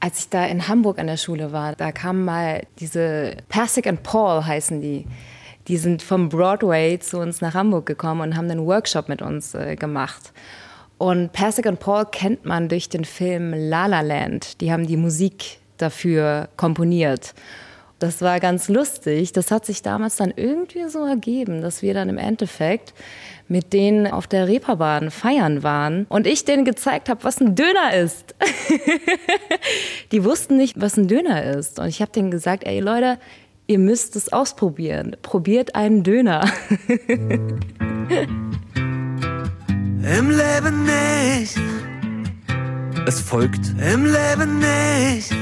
Als ich da in Hamburg an der Schule war, da kamen mal diese Persic and Paul heißen die. Die sind vom Broadway zu uns nach Hamburg gekommen und haben einen Workshop mit uns äh, gemacht. Und Persic and Paul kennt man durch den Film La La Land. Die haben die Musik dafür komponiert. Das war ganz lustig. Das hat sich damals dann irgendwie so ergeben, dass wir dann im Endeffekt mit denen auf der Reeperbahn feiern waren und ich denen gezeigt habe, was ein Döner ist. die wussten nicht, was ein Döner ist. Und ich habe denen gesagt, ey Leute, ihr müsst es ausprobieren. Probiert einen Döner. Im Leben nicht. Es folgt Im Leben nicht.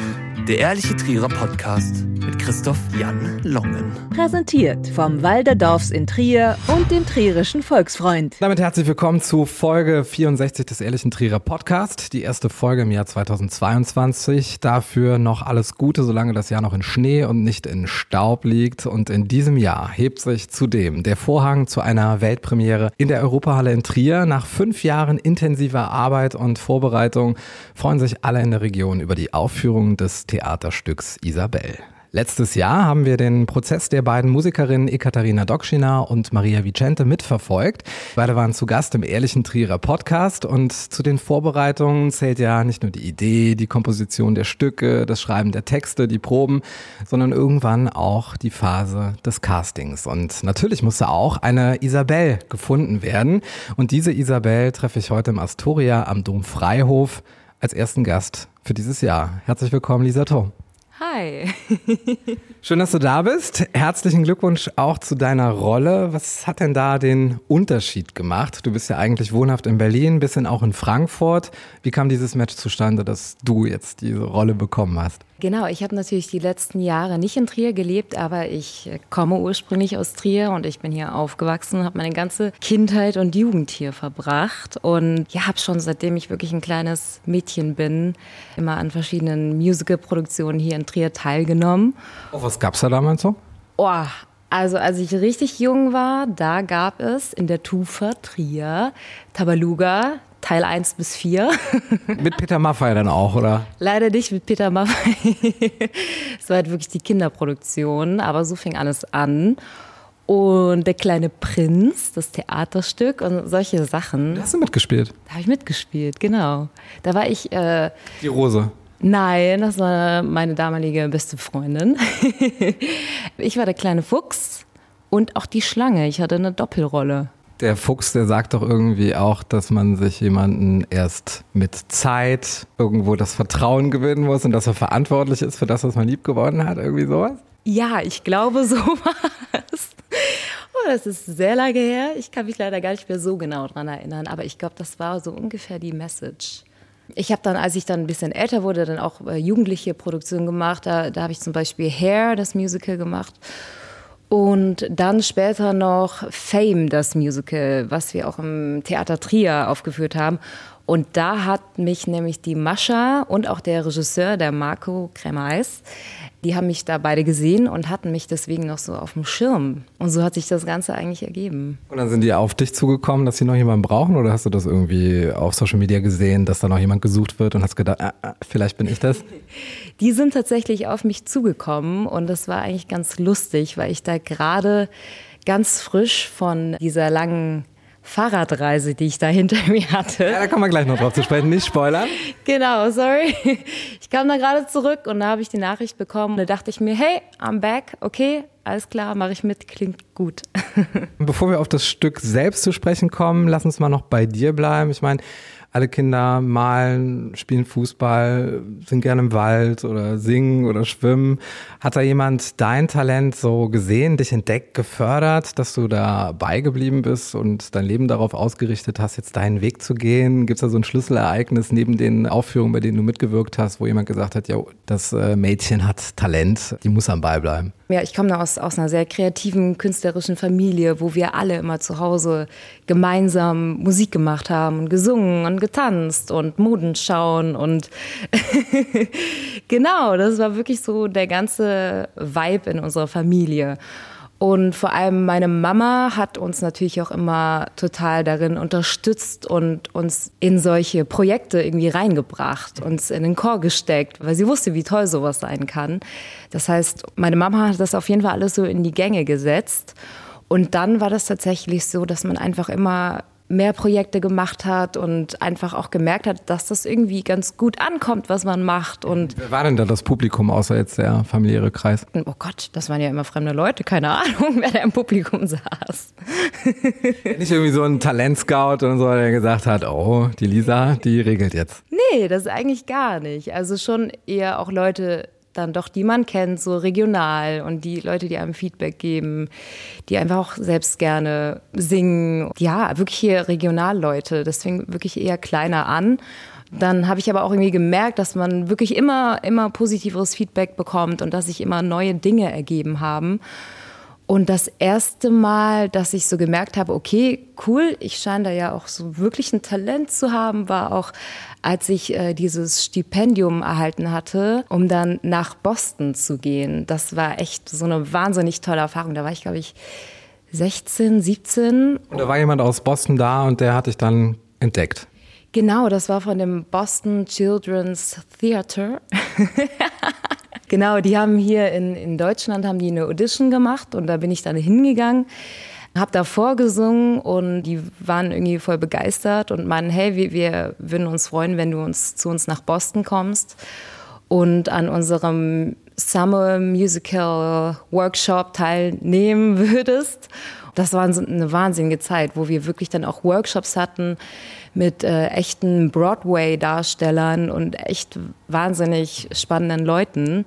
Der ehrliche Trierer Podcast mit Christoph Jan Longen. Präsentiert vom Walderdorfs in Trier und dem Trierischen Volksfreund. Damit herzlich willkommen zu Folge 64 des Ehrlichen Trierer Podcast. Die erste Folge im Jahr 2022. Dafür noch alles Gute, solange das Jahr noch in Schnee und nicht in Staub liegt. Und in diesem Jahr hebt sich zudem der Vorhang zu einer Weltpremiere in der Europahalle in Trier. Nach fünf Jahren intensiver Arbeit und Vorbereitung freuen sich alle in der Region über die Aufführung des Theaterstücks Isabel. Letztes Jahr haben wir den Prozess der beiden Musikerinnen Ekaterina Dokschina und Maria Vicente mitverfolgt. Beide waren zu Gast im Ehrlichen Trierer Podcast und zu den Vorbereitungen zählt ja nicht nur die Idee, die Komposition der Stücke, das Schreiben der Texte, die Proben, sondern irgendwann auch die Phase des Castings. Und natürlich musste auch eine Isabel gefunden werden. Und diese Isabel treffe ich heute im Astoria am Dom Freihof als ersten Gast für dieses Jahr. Herzlich willkommen, Lisa Thom. Hi. Schön, dass du da bist. Herzlichen Glückwunsch auch zu deiner Rolle. Was hat denn da den Unterschied gemacht? Du bist ja eigentlich wohnhaft in Berlin, bisschen auch in Frankfurt. Wie kam dieses Match zustande, dass du jetzt diese Rolle bekommen hast? Genau, ich habe natürlich die letzten Jahre nicht in Trier gelebt, aber ich komme ursprünglich aus Trier und ich bin hier aufgewachsen, habe meine ganze Kindheit und Jugend hier verbracht und ja, habe schon seitdem ich wirklich ein kleines Mädchen bin, immer an verschiedenen Musical-Produktionen hier in Trier teilgenommen. Oh, was gab's da damals so? Oh, also als ich richtig jung war, da gab es in der Tufa Trier Tabaluga, Teil 1 bis 4. mit Peter Maffay dann auch, oder? Leider nicht mit Peter Maffay. Es war halt wirklich die Kinderproduktion, aber so fing alles an. Und der kleine Prinz, das Theaterstück und solche Sachen. Da hast du mitgespielt? Da habe ich mitgespielt, genau. Da war ich. Äh, die Rose. Nein, das war meine damalige beste Freundin. ich war der kleine Fuchs und auch die Schlange. Ich hatte eine Doppelrolle. Der Fuchs, der sagt doch irgendwie auch, dass man sich jemanden erst mit Zeit irgendwo das Vertrauen gewinnen muss und dass er verantwortlich ist für das, was man lieb geworden hat. Irgendwie sowas? Ja, ich glaube, so war es. Oh, das ist sehr lange her. Ich kann mich leider gar nicht mehr so genau dran erinnern, aber ich glaube, das war so ungefähr die Message. Ich habe dann, als ich dann ein bisschen älter wurde, dann auch äh, jugendliche Produktionen gemacht. Da, da habe ich zum Beispiel Hair, das Musical gemacht. Und dann später noch Fame, das Musical, was wir auch im Theater Trier aufgeführt haben. Und da hat mich nämlich die Mascha und auch der Regisseur, der Marco Kremais, die haben mich da beide gesehen und hatten mich deswegen noch so auf dem Schirm. Und so hat sich das Ganze eigentlich ergeben. Und dann sind die auf dich zugekommen, dass sie noch jemanden brauchen? Oder hast du das irgendwie auf Social Media gesehen, dass da noch jemand gesucht wird und hast gedacht, ah, ah, vielleicht bin ich das? Die sind tatsächlich auf mich zugekommen und das war eigentlich ganz lustig, weil ich da gerade ganz frisch von dieser langen Fahrradreise, die ich da hinter mir hatte. Ja, da kommen wir gleich noch drauf zu sprechen, nicht spoilern. Genau, sorry. Ich kam da gerade zurück und da habe ich die Nachricht bekommen. Da dachte ich mir, hey, I'm back, okay, alles klar, mache ich mit, klingt gut. Bevor wir auf das Stück selbst zu sprechen kommen, lass uns mal noch bei dir bleiben. Ich meine, alle Kinder malen, spielen Fußball, sind gerne im Wald oder singen oder schwimmen. Hat da jemand dein Talent so gesehen, dich entdeckt, gefördert, dass du da beigeblieben bist und dein Leben darauf ausgerichtet hast, jetzt deinen Weg zu gehen? Gibt es da so ein Schlüsselereignis neben den Aufführungen, bei denen du mitgewirkt hast, wo jemand gesagt hat, ja, das äh, Mädchen hat Talent, die muss am Ball bleiben? Ja, ich komme aus, aus einer sehr kreativen, künstlerischen Familie, wo wir alle immer zu Hause gemeinsam Musik gemacht haben und gesungen und getanzt und Moden schauen und genau, das war wirklich so der ganze Vibe in unserer Familie. Und vor allem meine Mama hat uns natürlich auch immer total darin unterstützt und uns in solche Projekte irgendwie reingebracht, uns in den Chor gesteckt, weil sie wusste, wie toll sowas sein kann. Das heißt, meine Mama hat das auf jeden Fall alles so in die Gänge gesetzt. Und dann war das tatsächlich so, dass man einfach immer mehr Projekte gemacht hat und einfach auch gemerkt hat, dass das irgendwie ganz gut ankommt, was man macht. Und Wer war denn da das Publikum, außer jetzt der familiäre Kreis? oh Gott, das waren ja immer fremde Leute, keine Ahnung, wer da im Publikum saß. Nicht irgendwie so ein Talentscout und so, der gesagt hat, oh, die Lisa, die regelt jetzt. Nee, das eigentlich gar nicht. Also schon eher auch Leute, dann doch, die man kennt, so regional und die Leute, die einem Feedback geben, die einfach auch selbst gerne singen. Ja, wirklich hier Regionalleute. Fing wirklich eher kleiner an. Dann habe ich aber auch irgendwie gemerkt, dass man wirklich immer, immer positiveres Feedback bekommt und dass sich immer neue Dinge ergeben haben. Und das erste Mal, dass ich so gemerkt habe, okay, cool, ich scheine da ja auch so wirklich ein Talent zu haben, war auch, als ich äh, dieses Stipendium erhalten hatte, um dann nach Boston zu gehen. Das war echt so eine wahnsinnig tolle Erfahrung. Da war ich, glaube ich, 16, 17. Und da war jemand aus Boston da und der hat dich dann entdeckt. Genau, das war von dem Boston Children's Theater. genau, die haben hier in, in Deutschland haben die eine Audition gemacht und da bin ich dann hingegangen, habe da vorgesungen und die waren irgendwie voll begeistert und meinen, hey, wir, wir würden uns freuen, wenn du uns zu uns nach Boston kommst und an unserem Summer Musical Workshop teilnehmen würdest. Das war eine wahnsinnige Zeit, wo wir wirklich dann auch Workshops hatten mit äh, echten Broadway-Darstellern und echt wahnsinnig spannenden Leuten.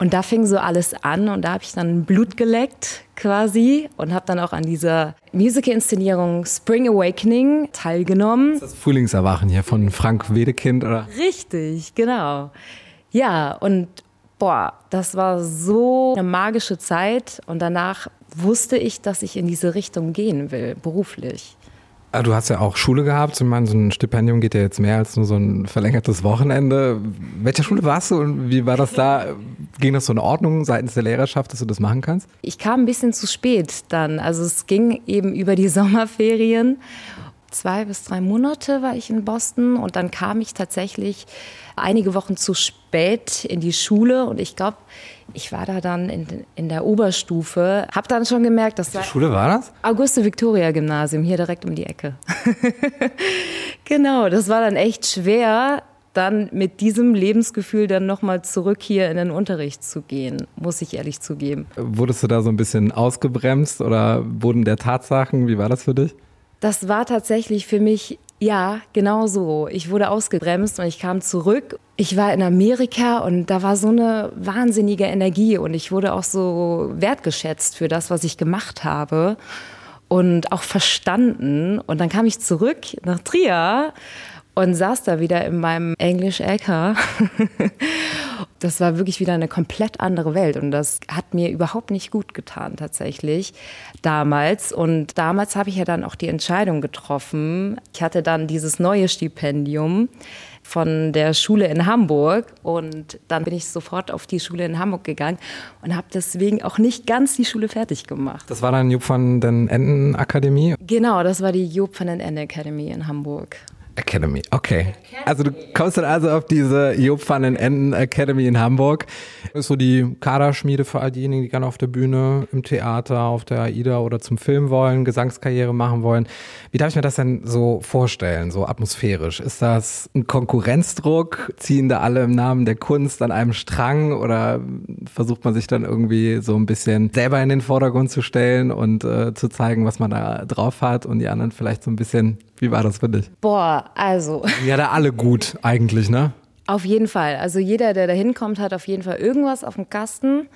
Und da fing so alles an und da habe ich dann Blut geleckt quasi und habe dann auch an dieser Musical-Inszenierung Spring Awakening teilgenommen. Das Frühlingserwachen hier von Frank Wedekind, oder? Richtig, genau. Ja, und boah, das war so eine magische Zeit und danach wusste ich, dass ich in diese Richtung gehen will, beruflich. Ah, Du hast ja auch Schule gehabt. Ich meine, so ein Stipendium geht ja jetzt mehr als nur so ein verlängertes Wochenende. Welcher Schule warst du und wie war das da? Ging das so in Ordnung seitens der Lehrerschaft, dass du das machen kannst? Ich kam ein bisschen zu spät dann. Also es ging eben über die Sommerferien. Zwei bis drei Monate war ich in Boston und dann kam ich tatsächlich einige Wochen zu spät in die Schule und ich glaube, ich war da dann in, in der Oberstufe, habe dann schon gemerkt, dass Welche Schule war das? Auguste Victoria Gymnasium hier direkt um die Ecke. genau, das war dann echt schwer, dann mit diesem Lebensgefühl dann nochmal zurück hier in den Unterricht zu gehen, muss ich ehrlich zugeben. Wurdest du da so ein bisschen ausgebremst oder wurden der Tatsachen? Wie war das für dich? Das war tatsächlich für mich, ja, genau so. Ich wurde ausgebremst und ich kam zurück. Ich war in Amerika und da war so eine wahnsinnige Energie und ich wurde auch so wertgeschätzt für das, was ich gemacht habe und auch verstanden. Und dann kam ich zurück nach Trier und saß da wieder in meinem Englisch LK. Das war wirklich wieder eine komplett andere Welt und das hat mir überhaupt nicht gut getan tatsächlich damals. Und damals habe ich ja dann auch die Entscheidung getroffen. Ich hatte dann dieses neue Stipendium von der Schule in Hamburg und dann bin ich sofort auf die Schule in Hamburg gegangen und habe deswegen auch nicht ganz die Schule fertig gemacht. Das war dann Jupp von den Enden Akademie? Genau, das war die Job van den Ende Academy in Hamburg. Academy, okay. Also du kommst dann also auf diese Job van den Enden Academy in Hamburg. Das ist so die Kaderschmiede für all diejenigen, die gerne auf der Bühne, im Theater, auf der AIDA oder zum Film wollen, Gesangskarriere machen wollen. Wie darf ich mir das denn so vorstellen, so atmosphärisch? Ist das ein Konkurrenzdruck? Ziehen da alle im Namen der Kunst an einem Strang oder versucht man sich dann irgendwie so ein bisschen selber in den Vordergrund zu stellen und äh, zu zeigen, was man da drauf hat und die anderen vielleicht so ein bisschen wie war das für dich? Boah, also. Ja, da alle gut eigentlich, ne? Auf jeden Fall. Also jeder, der da hinkommt, hat auf jeden Fall irgendwas auf dem Kasten.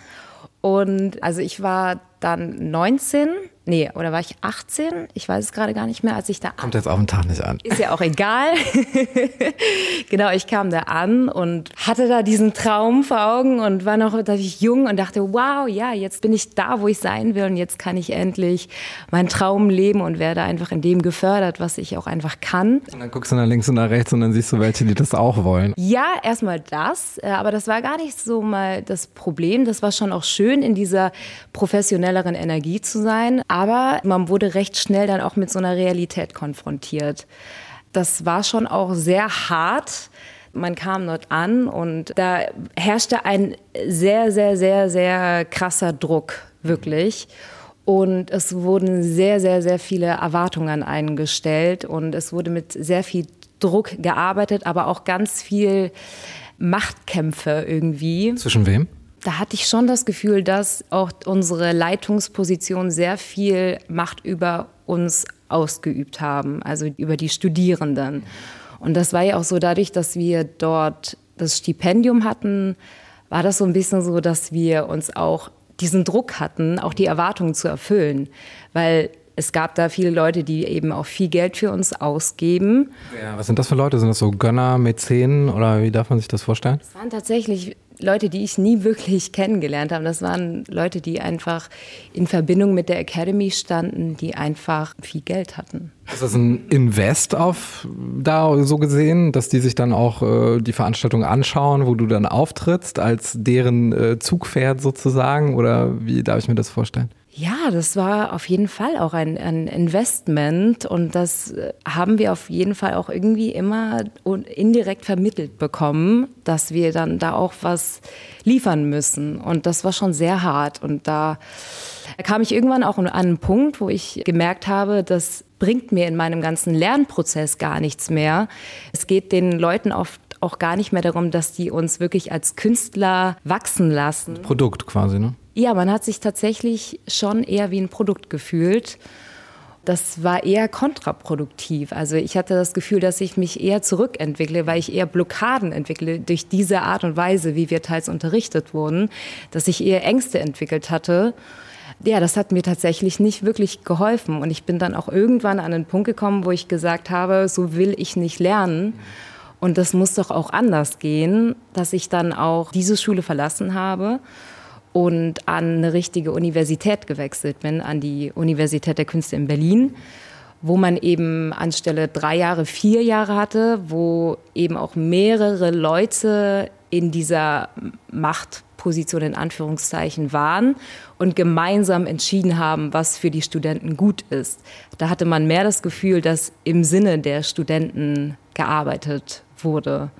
Und also ich war dann 19, nee, oder war ich 18? Ich weiß es gerade gar nicht mehr, als ich da Kommt jetzt auf den Tag nicht an. Ist ja auch egal. genau, ich kam da an und hatte da diesen Traum vor Augen und war noch ich jung und dachte, wow, ja, jetzt bin ich da, wo ich sein will und jetzt kann ich endlich meinen Traum leben und werde einfach in dem gefördert, was ich auch einfach kann. Und dann guckst du nach links und nach rechts und dann siehst du welche, die das auch wollen. Ja, erstmal das, äh, aber das war gar nicht so mal das Problem. Das war schon auch schön in dieser professionellen schnelleren Energie zu sein. Aber man wurde recht schnell dann auch mit so einer Realität konfrontiert. Das war schon auch sehr hart. Man kam dort an und da herrschte ein sehr, sehr, sehr, sehr krasser Druck, wirklich. Und es wurden sehr, sehr, sehr viele Erwartungen eingestellt und es wurde mit sehr viel Druck gearbeitet, aber auch ganz viel Machtkämpfe irgendwie. Zwischen wem? Da hatte ich schon das Gefühl, dass auch unsere Leitungsposition sehr viel Macht über uns ausgeübt haben, also über die Studierenden. Und das war ja auch so dadurch, dass wir dort das Stipendium hatten, war das so ein bisschen so, dass wir uns auch diesen Druck hatten, auch die Erwartungen zu erfüllen. Weil es gab da viele Leute, die eben auch viel Geld für uns ausgeben. Ja, was sind das für Leute? Sind das so Gönner, Mäzenen oder wie darf man sich das vorstellen? Es waren tatsächlich Leute, die ich nie wirklich kennengelernt habe. Das waren Leute, die einfach in Verbindung mit der Academy standen, die einfach viel Geld hatten. Ist das ein Invest auf da so gesehen, dass die sich dann auch äh, die Veranstaltung anschauen, wo du dann auftrittst als deren äh, Zugpferd sozusagen? Oder wie darf ich mir das vorstellen? Ja, das war auf jeden Fall auch ein, ein, Investment und das haben wir auf jeden Fall auch irgendwie immer indirekt vermittelt bekommen, dass wir dann da auch was liefern müssen. Und das war schon sehr hart. Und da kam ich irgendwann auch an einen Punkt, wo ich gemerkt habe, das bringt mir in meinem ganzen Lernprozess gar nichts mehr. Es geht den Leuten oft auch gar nicht mehr darum, dass die uns wirklich als Künstler wachsen lassen. Produkt quasi, ne? Ja, man hat sich tatsächlich schon eher wie ein Produkt gefühlt. Das war eher kontraproduktiv. Also ich hatte das Gefühl, dass ich mich eher zurückentwickle, weil ich eher Blockaden entwickle durch diese Art und Weise, wie wir teils unterrichtet wurden, dass ich eher Ängste entwickelt hatte. Ja, das hat mir tatsächlich nicht wirklich geholfen. Und ich bin dann auch irgendwann an einen Punkt gekommen, wo ich gesagt habe, so will ich nicht lernen. Und das muss doch auch anders gehen, dass ich dann auch diese Schule verlassen habe und an eine richtige Universität gewechselt bin, an die Universität der Künste in Berlin, wo man eben anstelle drei Jahre vier Jahre hatte, wo eben auch mehrere Leute in dieser Machtposition in Anführungszeichen waren und gemeinsam entschieden haben, was für die Studenten gut ist. Da hatte man mehr das Gefühl, dass im Sinne der Studenten gearbeitet wurde.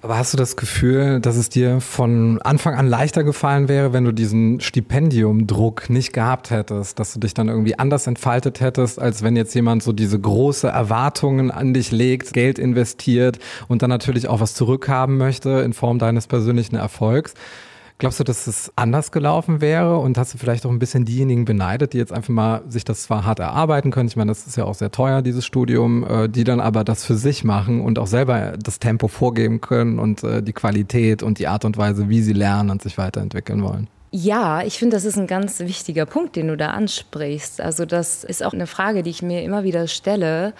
Aber hast du das Gefühl, dass es dir von Anfang an leichter gefallen wäre, wenn du diesen Stipendiumdruck nicht gehabt hättest, dass du dich dann irgendwie anders entfaltet hättest, als wenn jetzt jemand so diese große Erwartungen an dich legt, Geld investiert und dann natürlich auch was zurückhaben möchte in Form deines persönlichen Erfolgs? Glaubst du, dass es anders gelaufen wäre und hast du vielleicht auch ein bisschen diejenigen beneidet, die jetzt einfach mal sich das zwar hart erarbeiten können, ich meine, das ist ja auch sehr teuer, dieses Studium, äh, die dann aber das für sich machen und auch selber das Tempo vorgeben können und äh, die Qualität und die Art und Weise, wie sie lernen und sich weiterentwickeln wollen? Ja, ich finde, das ist ein ganz wichtiger Punkt, den du da ansprichst. Also das ist auch eine Frage, die ich mir immer wieder stelle.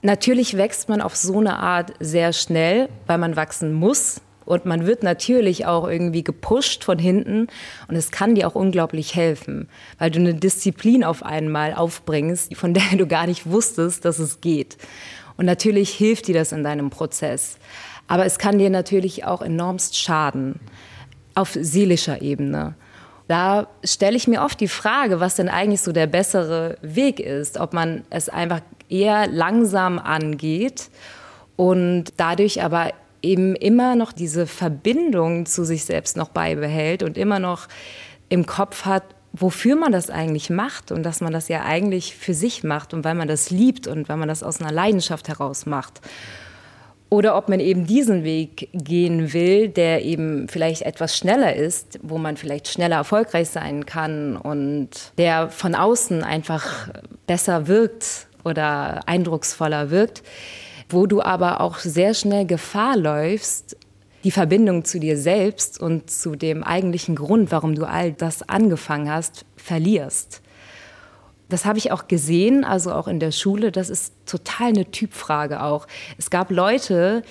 Natürlich wächst man auf so eine Art sehr schnell, weil man wachsen muss. Und man wird natürlich auch irgendwie gepusht von hinten. Und es kann dir auch unglaublich helfen, weil du eine Disziplin auf einmal aufbringst, von der du gar nicht wusstest, dass es geht. Und natürlich hilft dir das in deinem Prozess. Aber es kann dir natürlich auch enormst schaden auf seelischer Ebene. Da stelle ich mir oft die Frage, was denn eigentlich so der bessere Weg ist. Ob man es einfach eher langsam angeht und dadurch aber eben immer noch diese Verbindung zu sich selbst noch beibehält und immer noch im Kopf hat, wofür man das eigentlich macht und dass man das ja eigentlich für sich macht und weil man das liebt und weil man das aus einer Leidenschaft heraus macht. Oder ob man eben diesen Weg gehen will, der eben vielleicht etwas schneller ist, wo man vielleicht schneller erfolgreich sein kann und der von außen einfach besser wirkt oder eindrucksvoller wirkt wo du aber auch sehr schnell Gefahr läufst, die Verbindung zu dir selbst und zu dem eigentlichen Grund, warum du all das angefangen hast, verlierst. Das habe ich auch gesehen, also auch in der Schule. Das ist total eine Typfrage auch. Es gab Leute,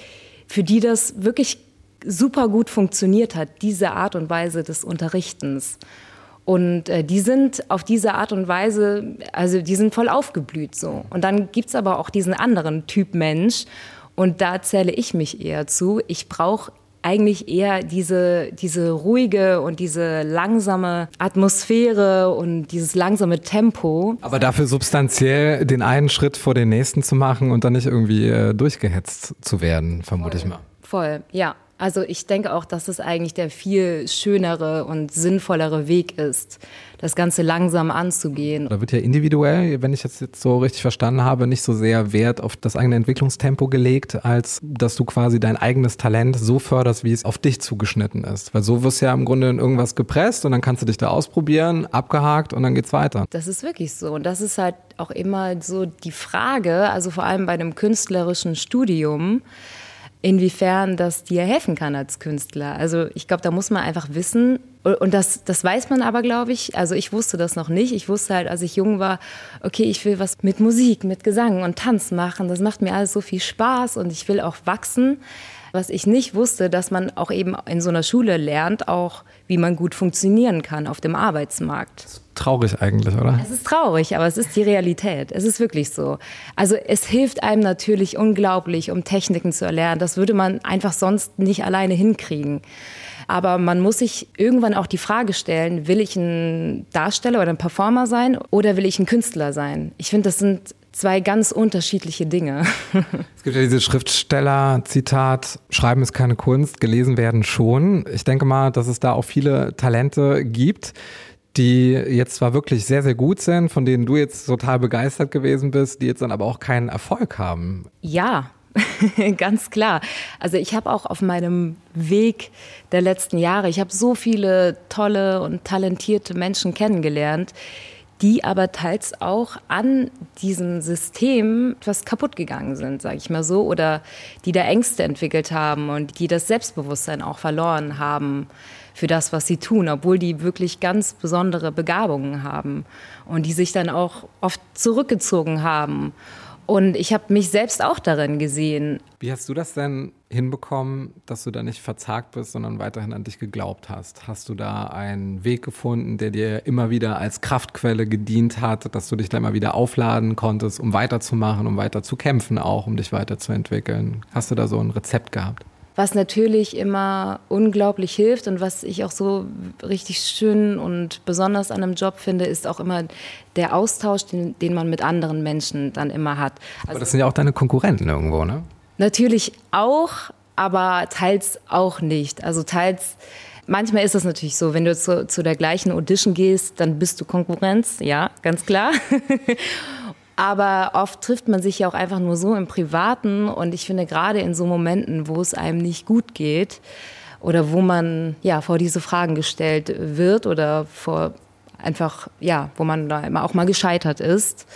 für die das wirklich super gut funktioniert hat, diese Art und Weise des Unterrichtens. Und äh, die sind auf diese Art und Weise, also die sind voll aufgeblüht so. Und dann gibt es aber auch diesen anderen Typ Mensch und da zähle ich mich eher zu. Ich brauche eigentlich eher diese, diese ruhige und diese langsame Atmosphäre und dieses langsame Tempo. Aber dafür substanziell den einen Schritt vor den nächsten zu machen und dann nicht irgendwie äh, durchgehetzt zu werden, vermute Voll. ich mal. Voll, ja. Also ich denke auch, dass es eigentlich der viel schönere und sinnvollere Weg ist, das Ganze langsam anzugehen. Da wird ja individuell, wenn ich das jetzt so richtig verstanden habe, nicht so sehr Wert auf das eigene Entwicklungstempo gelegt, als dass du quasi dein eigenes Talent so förderst, wie es auf dich zugeschnitten ist. Weil so wirst du ja im Grunde in irgendwas gepresst und dann kannst du dich da ausprobieren, abgehakt und dann geht's weiter. Das ist wirklich so. Und das ist halt auch immer so die Frage, also vor allem bei einem künstlerischen Studium, inwiefern das dir helfen kann als Künstler. Also ich glaube, da muss man einfach wissen, und das, das weiß man aber, glaube ich, also ich wusste das noch nicht. Ich wusste halt, als ich jung war, okay, ich will was mit Musik, mit Gesang und Tanz machen. Das macht mir alles so viel Spaß und ich will auch wachsen. Was ich nicht wusste, dass man auch eben in so einer Schule lernt, auch wie man gut funktionieren kann auf dem Arbeitsmarkt. Traurig eigentlich, oder? Es ist traurig, aber es ist die Realität. Es ist wirklich so. Also es hilft einem natürlich unglaublich, um Techniken zu erlernen. Das würde man einfach sonst nicht alleine hinkriegen. Aber man muss sich irgendwann auch die Frage stellen, will ich ein Darsteller oder ein Performer sein oder will ich ein Künstler sein? Ich finde, das sind zwei ganz unterschiedliche Dinge. Es gibt ja diese Schriftsteller-Zitat, Schreiben ist keine Kunst, gelesen werden schon. Ich denke mal, dass es da auch viele Talente gibt, die jetzt zwar wirklich sehr, sehr gut sind, von denen du jetzt total begeistert gewesen bist, die jetzt dann aber auch keinen Erfolg haben. Ja, ganz klar. Also ich habe auch auf meinem Weg der letzten Jahre, ich habe so viele tolle und talentierte Menschen kennengelernt, die aber teils auch an diesem System etwas kaputt gegangen sind, sage ich mal so, oder die da Ängste entwickelt haben und die das Selbstbewusstsein auch verloren haben für das, was sie tun, obwohl die wirklich ganz besondere Begabungen haben und die sich dann auch oft zurückgezogen haben. Und ich habe mich selbst auch darin gesehen. Wie hast du das denn hinbekommen, dass du da nicht verzagt bist, sondern weiterhin an dich geglaubt hast? Hast du da einen Weg gefunden, der dir immer wieder als Kraftquelle gedient hat, dass du dich da immer wieder aufladen konntest, um weiterzumachen, um weiter zu kämpfen, auch um dich weiterzuentwickeln? Hast du da so ein Rezept gehabt? Was natürlich immer unglaublich hilft und was ich auch so richtig schön und besonders an einem Job finde, ist auch immer der Austausch, den, den man mit anderen Menschen dann immer hat. Also aber das sind ja auch deine Konkurrenten irgendwo, ne? Natürlich auch, aber teils auch nicht. Also teils Manchmal ist es natürlich so, wenn du zu, zu der gleichen Audition gehst, dann bist du Konkurrenz, ja, ganz klar. Aber oft trifft man sich ja auch einfach nur so im Privaten. Und ich finde, gerade in so Momenten, wo es einem nicht gut geht oder wo man ja vor diese Fragen gestellt wird oder vor einfach, ja, wo man da auch mal gescheitert ist,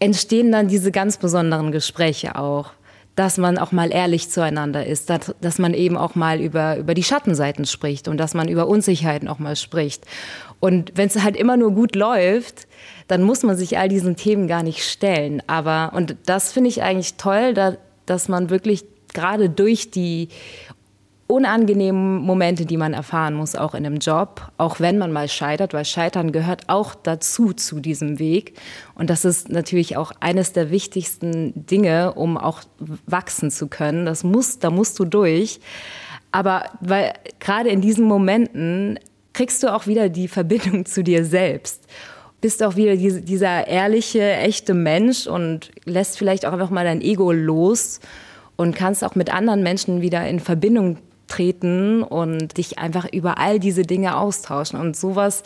entstehen dann diese ganz besonderen Gespräche auch dass man auch mal ehrlich zueinander ist, dass, dass man eben auch mal über, über die Schattenseiten spricht und dass man über Unsicherheiten auch mal spricht. Und wenn es halt immer nur gut läuft, dann muss man sich all diesen Themen gar nicht stellen. Aber, und das finde ich eigentlich toll, da, dass man wirklich gerade durch die unangenehmen Momente, die man erfahren muss, auch in einem Job, auch wenn man mal scheitert, weil Scheitern gehört auch dazu, zu diesem Weg. Und das ist natürlich auch eines der wichtigsten Dinge, um auch wachsen zu können. Das muss, da musst du durch. Aber weil gerade in diesen Momenten kriegst du auch wieder die Verbindung zu dir selbst bist auch wieder diese, dieser ehrliche, echte Mensch und lässt vielleicht auch einfach mal dein Ego los und kannst auch mit anderen Menschen wieder in Verbindung treten und dich einfach über all diese Dinge austauschen. Und sowas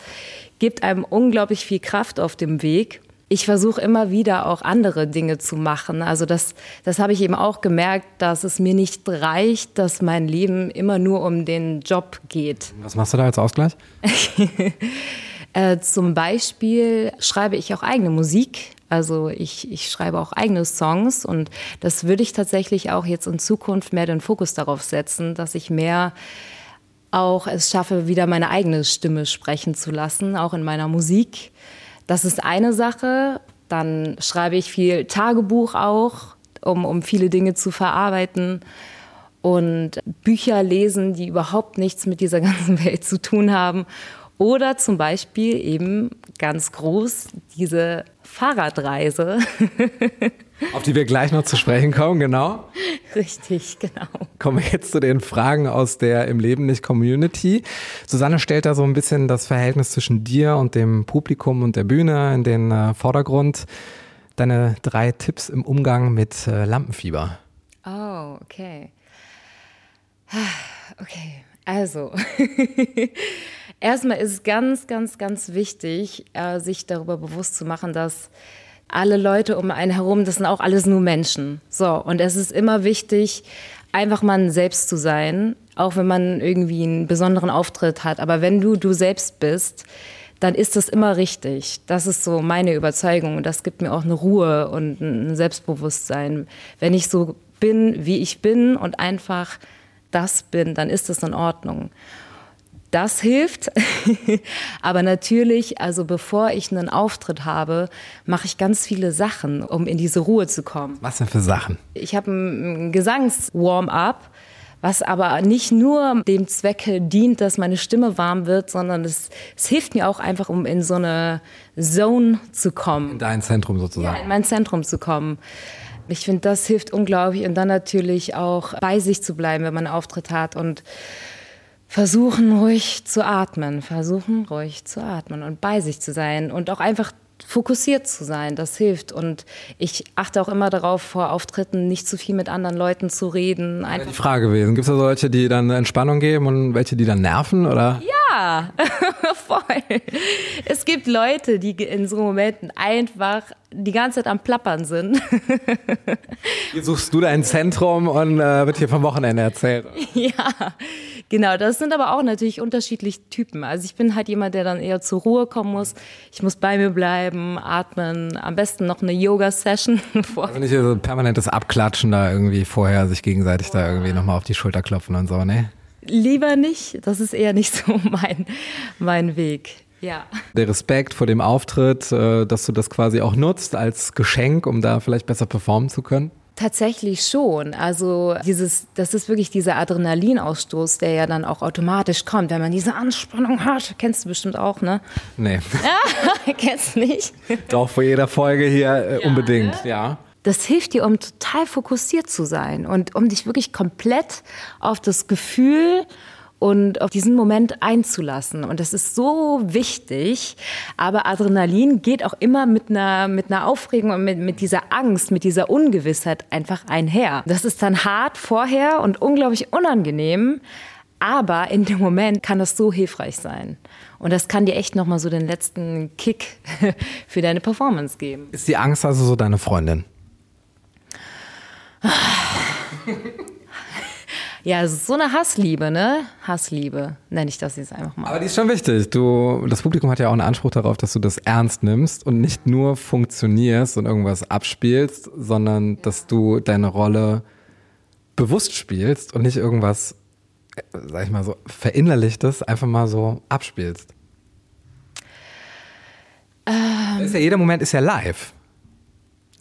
gibt einem unglaublich viel Kraft auf dem Weg. Ich versuche immer wieder auch andere Dinge zu machen. Also das, das habe ich eben auch gemerkt, dass es mir nicht reicht, dass mein Leben immer nur um den Job geht. Was machst du da als Ausgleich? Äh, zum Beispiel schreibe ich auch eigene Musik. Also ich, ich schreibe auch eigene Songs und das würde ich tatsächlich auch jetzt in Zukunft mehr den Fokus darauf setzen, dass ich mehr auch es schaffe, wieder meine eigene Stimme sprechen zu lassen, auch in meiner Musik. Das ist eine Sache. Dann schreibe ich viel Tagebuch auch, um, um viele Dinge zu verarbeiten und Bücher lesen, die überhaupt nichts mit dieser ganzen Welt zu tun haben Oder zum Beispiel eben ganz groß diese Fahrradreise. Auf die wir gleich noch zu sprechen kommen, genau. Richtig, genau. Kommen wir jetzt zu den Fragen aus der Im Leben nicht Community. Susanne stellt da so ein bisschen das Verhältnis zwischen dir und dem Publikum und der Bühne in den äh, Vordergrund. Deine drei Tipps im Umgang mit äh, Lampenfieber. Oh, okay. Okay, also. Erstmal ist es ganz, ganz, ganz wichtig, äh, sich darüber bewusst zu machen, dass alle Leute um einen herum, das sind auch alles nur Menschen. So, und es ist immer wichtig, einfach man selbst zu sein, auch wenn man irgendwie einen besonderen Auftritt hat. Aber wenn du du selbst bist, dann ist das immer richtig. Das ist so meine Überzeugung und das gibt mir auch eine Ruhe und ein Selbstbewusstsein. Wenn ich so bin, wie ich bin und einfach das bin, dann ist das in Ordnung. Das hilft. Aber natürlich, also bevor ich einen Auftritt habe, mache ich ganz viele Sachen, um in diese Ruhe zu kommen. Was denn für Sachen? Ich habe ein Gesangs-Warm-up, was aber nicht nur dem Zwecke dient, dass meine Stimme warm wird, sondern es, es hilft mir auch einfach, um in so eine Zone zu kommen. In dein Zentrum sozusagen. Ja, in mein Zentrum zu kommen. Ich finde, das hilft unglaublich und dann natürlich auch bei sich zu bleiben, wenn man einen Auftritt hat und versuchen ruhig zu atmen, versuchen ruhig zu atmen und bei sich zu sein und auch einfach fokussiert zu sein, das hilft. Und ich achte auch immer darauf, vor Auftritten nicht zu viel mit anderen Leuten zu reden. Einfach die Frage gewesen. Gibt es da solche, die dann Entspannung geben und welche, die dann nerven? Oder? Ja, voll. Es gibt Leute, die in so Momenten einfach die ganze Zeit am Plappern sind. Hier suchst du dein Zentrum und äh, wird hier vom Wochenende erzählt. Ja, genau. Das sind aber auch natürlich unterschiedliche Typen. Also ich bin halt jemand, der dann eher zur Ruhe kommen muss. Ich muss bei mir bleiben, atmen, am besten noch eine Yoga-Session. Also nicht so permanentes Abklatschen da irgendwie vorher, sich gegenseitig da irgendwie nochmal auf die Schulter klopfen und so, ne? Lieber nicht. Das ist eher nicht so mein, mein Weg. Ja. Der Respekt vor dem Auftritt, äh, dass du das quasi auch nutzt als Geschenk, um da vielleicht besser performen zu können? Tatsächlich schon. Also dieses, das ist wirklich dieser Adrenalinausstoß, der ja dann auch automatisch kommt, wenn man diese Anspannung hat. Kennst du bestimmt auch, ne? Nee. Ja, kennst du nicht? Doch, vor jeder Folge hier äh, Ja, unbedingt, ja. Das hilft dir, um total fokussiert zu sein und um dich wirklich komplett auf das Gefühl und auf diesen Moment einzulassen. Und das ist so wichtig. Aber Adrenalin geht auch immer mit einer, mit einer Aufregung und mit, mit dieser Angst, mit dieser Ungewissheit einfach einher. Das ist dann hart vorher und unglaublich unangenehm. Aber in dem Moment kann das so hilfreich sein. Und das kann dir echt nochmal so den letzten Kick für deine Performance geben. Ist die Angst also so deine Freundin? Ja, es ist so eine Hassliebe, ne? Hassliebe, nenne ich das jetzt einfach mal. Aber die ist schon wichtig. Du, das Publikum hat ja auch einen Anspruch darauf, dass du das ernst nimmst und nicht nur funktionierst und irgendwas abspielst, sondern dass du deine Rolle bewusst spielst und nicht irgendwas, sag ich mal so, verinnerlichtes einfach mal so abspielst. Ähm. ist ja, jeder Moment ist ja live.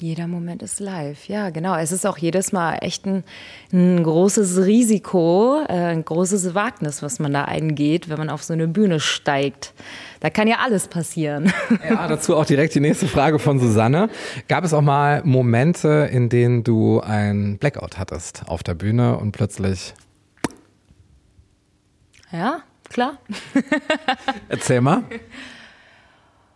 Jeder Moment ist live, ja, genau. Es ist auch jedes Mal echt ein, ein großes Risiko, äh, ein großes Wagnis, was man da eingeht, wenn man auf so eine Bühne steigt. Da kann ja alles passieren. Ja, dazu auch direkt die nächste Frage von Susanne. Gab es auch mal Momente, in denen du ein Blackout hattest auf der Bühne und plötzlich. Ja, klar. Erzähl mal.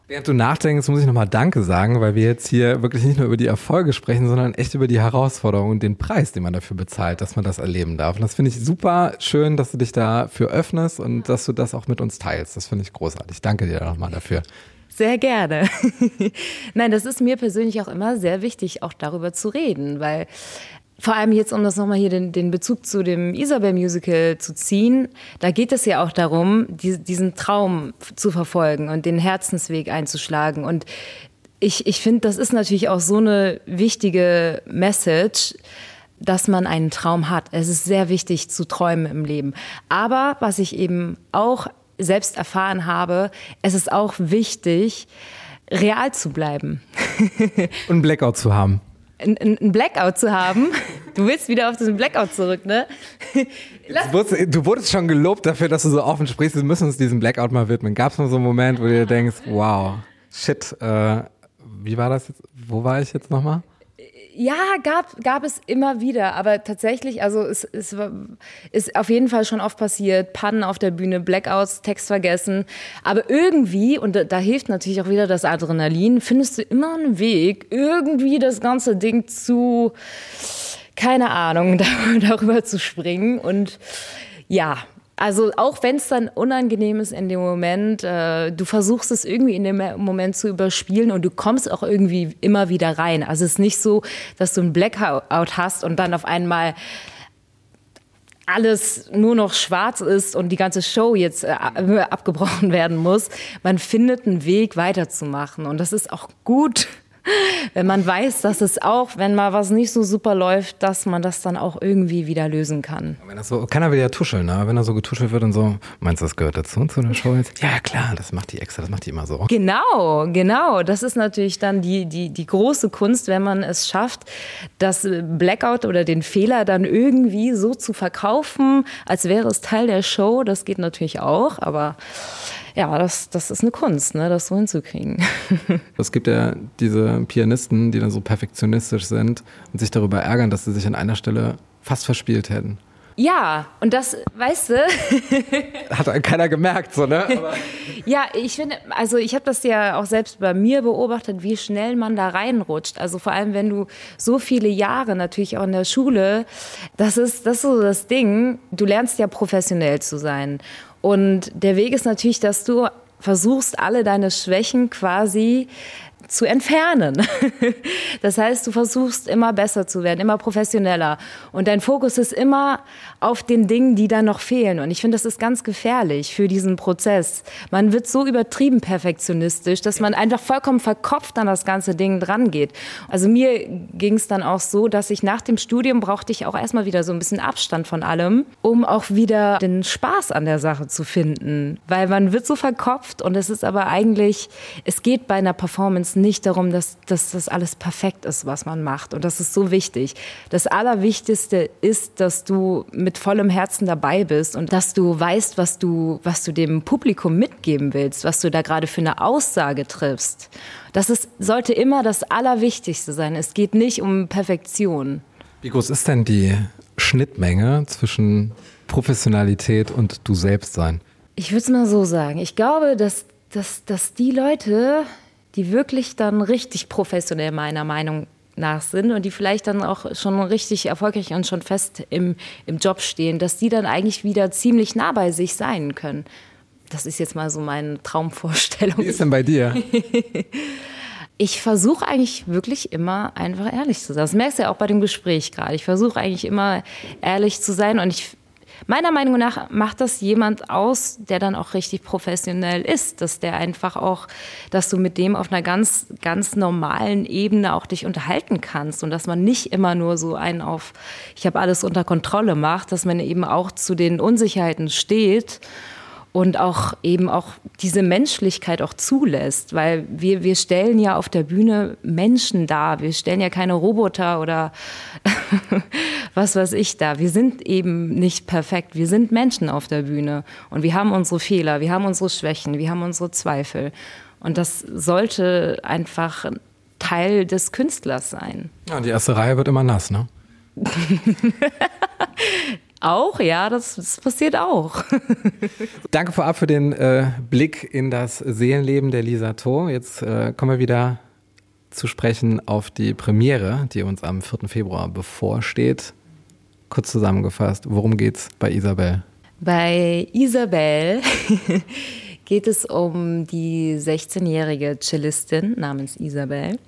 Während du nachdenkst, muss ich nochmal Danke sagen, weil wir jetzt hier wirklich nicht nur über die Erfolge sprechen, sondern echt über die Herausforderungen und den Preis, den man dafür bezahlt, dass man das erleben darf. Und das finde ich super schön, dass du dich dafür öffnest und dass du das auch mit uns teilst. Das finde ich großartig. Danke dir nochmal dafür. Sehr gerne. Nein, das ist mir persönlich auch immer sehr wichtig, auch darüber zu reden, weil vor allem jetzt, um das nochmal hier den, den Bezug zu dem Isabel-Musical zu ziehen, da geht es ja auch darum, die, diesen Traum zu verfolgen und den Herzensweg einzuschlagen. Und ich, ich finde, das ist natürlich auch so eine wichtige Message, dass man einen Traum hat. Es ist sehr wichtig zu träumen im Leben. Aber was ich eben auch selbst erfahren habe, es ist auch wichtig, real zu bleiben. Und Blackout zu haben. Ein, Blackout zu haben. Du willst wieder auf diesen Blackout zurück, ne? Du wurdest, du wurdest schon gelobt dafür, dass du so offen sprichst. Wir müssen uns diesem Blackout mal widmen. Gab es mal so einen Moment, wo du dir denkst, wow, shit, äh, wie war das jetzt? Wo war ich jetzt nochmal? Ja, gab, gab es immer wieder, aber tatsächlich, also es, es ist auf jeden Fall schon oft passiert, Pannen auf der Bühne, Blackouts, Text vergessen, aber irgendwie, und da, da hilft natürlich auch wieder das Adrenalin, findest du immer einen Weg, irgendwie das ganze Ding zu, keine Ahnung, darüber zu springen. Und ja, also auch wenn es dann unangenehm ist in dem Moment, äh, du versuchst es irgendwie in dem Moment zu überspielen und du kommst auch irgendwie immer wieder rein. Also es ist nicht so, dass du ein Blackout hast und dann auf einmal alles nur noch schwarz ist und die ganze Show jetzt äh, abgebrochen werden muss. Man findet einen Weg weiterzumachen und das ist auch gut wenn man weiß, dass es auch, wenn mal was nicht so super läuft, dass man das dann auch irgendwie wieder lösen kann. Wenn das so, keiner will ja tuscheln, ne? wenn da so getuschelt wird und so, meinst du, das gehört dazu zu der Show jetzt? Ja, klar, das macht die extra, das macht die immer so. Genau, genau. Das ist natürlich dann die, die, die große Kunst, wenn man es schafft, das Blackout oder den Fehler dann irgendwie so zu verkaufen, als wäre es Teil der Show. Das geht natürlich auch, aber ja, das, das ist eine Kunst, ne, das so hinzukriegen. Es gibt ja diese Pianisten, die dann so perfektionistisch sind und sich darüber ärgern, dass sie sich an einer Stelle fast verspielt hätten. Ja, und das, weißt du. Hat keiner gemerkt, so, ne? Aber ja, ich finde, also ich habe das ja auch selbst bei mir beobachtet, wie schnell man da reinrutscht. Also vor allem, wenn du so viele Jahre natürlich auch in der Schule, das ist, das ist so das Ding, du lernst ja professionell zu sein. Und der Weg ist natürlich, dass du versuchst, alle deine Schwächen quasi zu entfernen. Das heißt, du versuchst immer besser zu werden, immer professioneller. Und dein Fokus ist immer auf den Dingen, die da noch fehlen. Und ich finde, das ist ganz gefährlich für diesen Prozess. Man wird so übertrieben perfektionistisch, dass man einfach vollkommen verkopft an das ganze Ding dran geht. Also mir ging es dann auch so, dass ich nach dem Studium brauchte ich auch erstmal wieder so ein bisschen Abstand von allem, um auch wieder den Spaß an der Sache zu finden. Weil man wird so verkopft und es ist aber eigentlich, es geht bei einer Performance nicht darum, dass, dass das alles perfekt ist, was man macht. Und das ist so wichtig. Das Allerwichtigste ist, dass du mit vollem Herzen dabei bist und dass du weißt, was du, was du dem Publikum mitgeben willst, was du da gerade für eine Aussage triffst. Das ist, sollte immer das Allerwichtigste sein. Es geht nicht um Perfektion. Wie groß ist denn die Schnittmenge zwischen Professionalität und du selbst sein? Ich würde es mal so sagen. Ich glaube, dass, dass, dass die Leute, die wirklich dann richtig professionell meiner Meinung nach sind und die vielleicht dann auch schon richtig erfolgreich und schon fest im, im Job stehen, dass die dann eigentlich wieder ziemlich nah bei sich sein können. Das ist jetzt mal so meine Traumvorstellung. Wie ist denn bei dir? ich versuche eigentlich wirklich immer einfach ehrlich zu sein. Das merkst du ja auch bei dem Gespräch gerade. Ich versuche eigentlich immer ehrlich zu sein und ich meiner Meinung nach macht das jemand aus, der dann auch richtig professionell ist, dass der einfach auch, dass du mit dem auf einer ganz, ganz normalen Ebene auch dich unterhalten kannst und dass man nicht immer nur so einen auf, ich habe alles unter Kontrolle macht, dass man eben auch zu den Unsicherheiten steht und auch eben auch diese Menschlichkeit auch zulässt, weil wir, wir stellen ja auf der Bühne Menschen dar, wir stellen ja keine Roboter oder was weiß ich da. Wir sind eben nicht perfekt, wir sind Menschen auf der Bühne und wir haben unsere Fehler, wir haben unsere Schwächen, wir haben unsere Zweifel und das sollte einfach Teil des Künstlers sein. Ja, die erste Reihe wird immer nass, ne? Auch, ja, das, das passiert auch. Danke vorab für den äh, Blick in das Seelenleben der Lisa To. Jetzt äh, kommen wir wieder zu sprechen auf die Premiere, die uns am 4. Februar bevorsteht. Kurz zusammengefasst, worum geht's bei Isabel? Bei Isabel geht es um die 16-jährige Cellistin namens Isabel.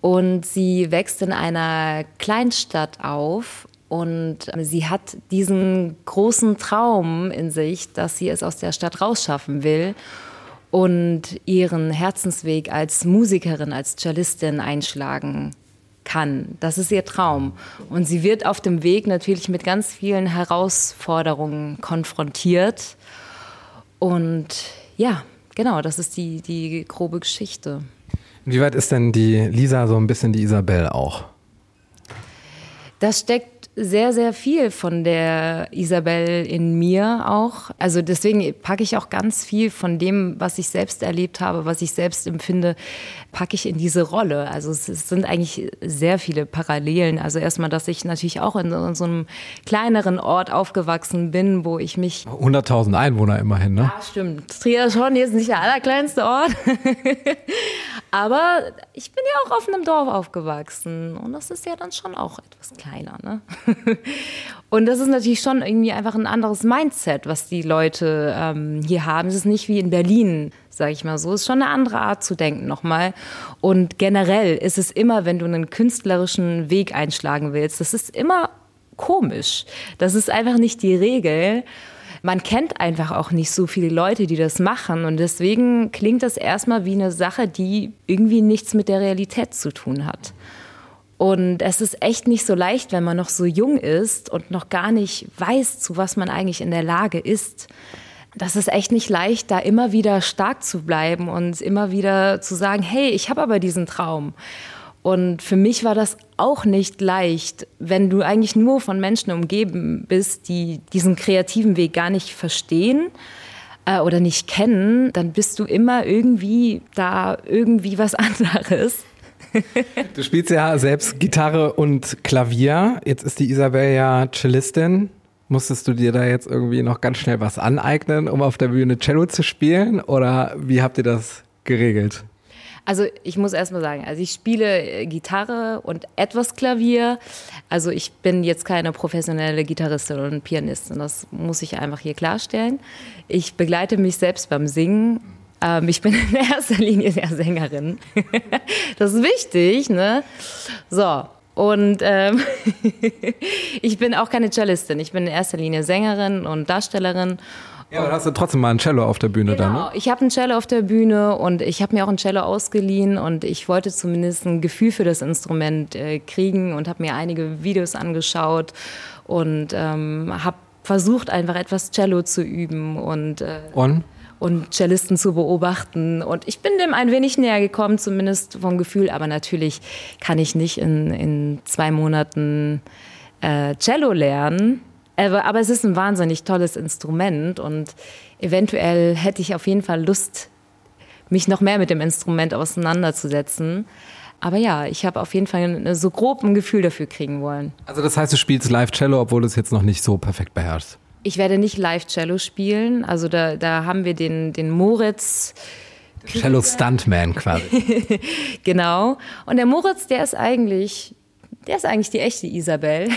Und sie wächst in einer Kleinstadt auf und sie hat diesen großen Traum in sich, dass sie es aus der Stadt rausschaffen will und ihren Herzensweg als Musikerin, als Cellistin einschlagen kann. Das ist ihr Traum. Und sie wird auf dem Weg natürlich mit ganz vielen Herausforderungen konfrontiert. Und ja, genau, das ist die, die grobe Geschichte. Wie weit ist denn die Lisa so ein bisschen die Isabel auch? Das steckt sehr, sehr viel von der Isabel in mir auch. Also deswegen packe ich auch ganz viel von dem, was ich selbst erlebt habe, was ich selbst empfinde, packe ich in diese Rolle. Also es, sind eigentlich sehr viele Parallelen. Also erstmal, dass ich natürlich auch in, in so einem kleineren Ort aufgewachsen bin, wo ich mich... 100.000 Einwohner immerhin, ne? Ja, stimmt. Trier ist schon jetzt nicht der allerkleinste Ort. Aber ich bin ja auch auf einem Dorf aufgewachsen. Und das ist ja dann schon auch etwas kleiner, ne? Und das ist natürlich schon irgendwie einfach ein anderes Mindset, was die Leute ähm, hier haben. Es ist nicht wie in Berlin, sage ich mal so. Es ist schon eine andere Art zu denken nochmal. Und generell ist es immer, wenn du einen künstlerischen Weg einschlagen willst, das ist immer komisch. Das ist einfach nicht die Regel man kennt einfach auch nicht so viele Leute, die das machen. Und deswegen klingt das erstmal wie eine Sache, die irgendwie nichts mit der Realität zu tun hat. Und es ist echt nicht so leicht, wenn man noch so jung ist und noch gar nicht weiß, zu was man eigentlich in der Lage ist. Das ist echt nicht leicht, da immer wieder stark zu bleiben und immer wieder zu sagen, hey, ich habe aber diesen Traum. Und für mich war das auch nicht leicht, wenn du eigentlich nur von Menschen umgeben bist, die diesen kreativen Weg gar nicht verstehen äh, oder nicht kennen, dann bist du immer irgendwie da irgendwie was anderes. Du spielst ja selbst Gitarre und Klavier. Jetzt ist die Isabel ja Cellistin. Musstest du dir da jetzt irgendwie noch ganz schnell was aneignen, um auf der Bühne Cello zu spielen? Oder wie habt ihr das geregelt? Also ich muss erst mal sagen, also ich spiele äh, Gitarre und etwas Klavier. Also ich bin jetzt keine professionelle Gitarristin und Pianistin. Das muss ich einfach hier klarstellen. Ich begleite mich selbst beim Singen ähm, ich bin in erster Linie ja Sängerin. das ist wichtig, ne? So. Und ähm, ich bin auch keine Cellistin. Ich bin in erster Linie Sängerin und Darstellerin. Ja, aber hast du trotzdem mal ein Cello auf der Bühne genau. dann, ne? Ich habe ein Cello auf der Bühne und ich habe mir auch ein Cello ausgeliehen und ich wollte zumindest ein Gefühl für das Instrument äh, kriegen und habe mir einige Videos angeschaut und ähm, habe versucht, einfach etwas Cello zu üben und, äh, und? Und Cellisten zu beobachten. Und ich bin dem ein wenig näher gekommen, zumindest vom Gefühl. Aber natürlich kann ich nicht in, in zwei Monaten äh, Cello lernen. Aber, aber es ist ein wahnsinnig tolles Instrument und eventuell hätte ich auf jeden Fall Lust, mich noch mehr mit dem Instrument auseinanderzusetzen. Aber ja, ich habe auf jeden Fall so grob ein Gefühl dafür kriegen wollen. Also das heißt, du spielst live Cello, obwohl du es jetzt noch nicht so perfekt beherrschst? Ich werde nicht live Cello spielen. Also da, da haben wir den, den Moritz. Cello Stuntman quasi. genau. Und der Moritz, der ist eigentlich der ist eigentlich die echte Isabel,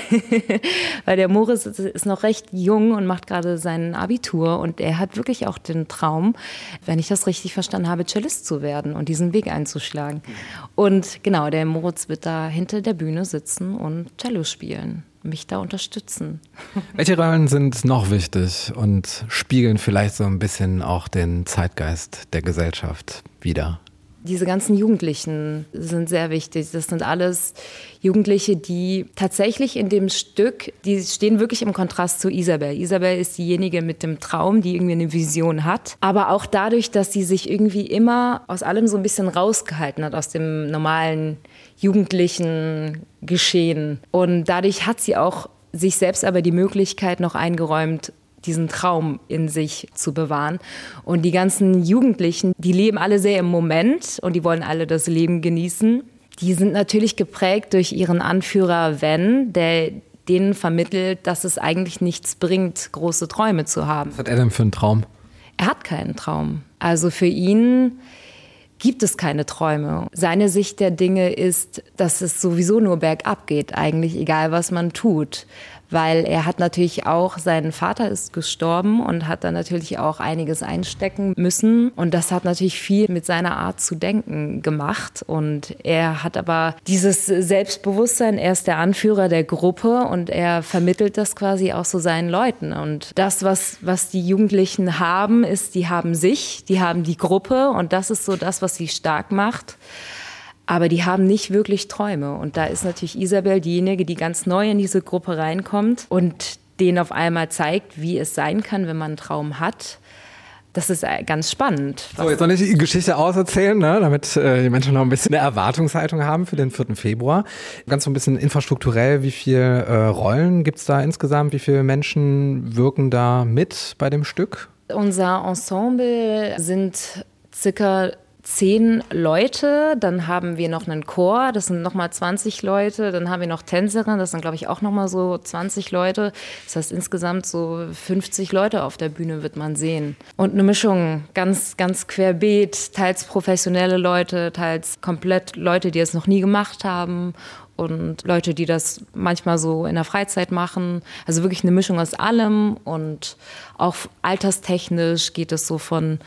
weil der Moritz ist noch recht jung und macht gerade sein Abitur und er hat wirklich auch den Traum, wenn ich das richtig verstanden habe, Cellist zu werden und diesen Weg einzuschlagen. Und genau, der Moritz wird da hinter der Bühne sitzen und Cello spielen mich da unterstützen. Welche Rollen sind noch wichtig und spiegeln vielleicht so ein bisschen auch den Zeitgeist der Gesellschaft wider? Diese ganzen Jugendlichen sind sehr wichtig. Das sind alles Jugendliche, die tatsächlich in dem Stück, die stehen wirklich im Kontrast zu Isabel. Isabel ist diejenige mit dem Traum, die irgendwie eine Vision hat. Aber auch dadurch, dass sie sich irgendwie immer aus allem so ein bisschen rausgehalten hat, aus dem normalen jugendlichen Geschehen. Und dadurch hat sie auch sich selbst aber die Möglichkeit noch eingeräumt, diesen Traum in sich zu bewahren. Und die ganzen Jugendlichen, die leben alle sehr im Moment und die wollen alle das Leben genießen. Die sind natürlich geprägt durch ihren Anführer Ven, der denen vermittelt, dass es eigentlich nichts bringt, große Träume zu haben. Was hat er denn für einen Traum? Er hat keinen Traum. Also für ihn gibt es keine Träume. Seine Sicht der Dinge ist, dass es sowieso nur bergab geht, eigentlich egal was man tut weil er hat natürlich auch, sein Vater ist gestorben und hat dann natürlich auch einiges einstecken müssen. Und das hat natürlich viel mit seiner Art zu denken gemacht. Und er hat aber dieses Selbstbewusstsein, er ist der Anführer der Gruppe und er vermittelt das quasi auch so seinen Leuten. Und das, was, was die Jugendlichen haben, ist, die haben sich, die haben die Gruppe und das ist so das, was sie stark macht. Aber die haben nicht wirklich Träume. Und da ist natürlich Isabel diejenige, die ganz neu in diese Gruppe reinkommt und denen auf einmal zeigt, wie es sein kann, wenn man einen Traum hat. das ist äh, ganz spannend. So, jetzt noch nicht die Geschichte auserzählen, ne, damit äh, die Menschen noch ein bisschen eine Erwartungshaltung haben für den 4. Februar. Ganz so ein bisschen infrastrukturell, wie viele äh, Rollen gibt's da insgesamt? Wie viele Menschen wirken da mit bei dem Stück? Unser Ensemble sind circa zehn Leute, dann haben wir noch einen Chor, das sind nochmal 20 Leute, dann haben wir noch Tänzerinnen, das sind glaube ich auch nochmal so 20 Leute. Das heißt insgesamt so 50 Leute auf der Bühne wird man sehen. Und eine Mischung, ganz, ganz querbeet, teils professionelle Leute, teils komplett Leute, die es noch nie gemacht haben und Leute, die das manchmal so in der Freizeit machen. Also wirklich eine Mischung aus allem und auch alterstechnisch geht es so von,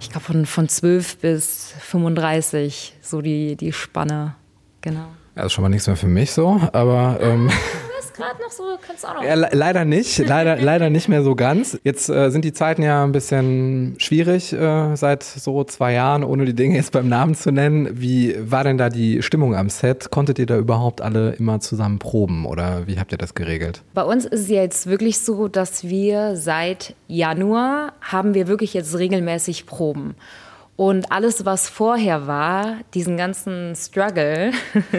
ich glaube, von, von 12 bis 35, so die, die Spanne. Genau. Ja, das ist schon mal nichts mehr für mich so, aber. Ähm gerade noch so, kannst auch noch. Ja, leider nicht, leider, leider nicht mehr so ganz. Jetzt äh, sind die Zeiten ja ein bisschen schwierig äh, seit so zwei Jahren, ohne die Dinge jetzt beim Namen zu nennen. Wie war denn da die Stimmung am Set? Konntet ihr da überhaupt alle immer zusammen proben oder wie habt ihr das geregelt? Bei uns ist es jetzt wirklich so, dass wir seit Januar haben wir wirklich jetzt regelmäßig Proben. Und alles, was vorher war, diesen ganzen Struggle,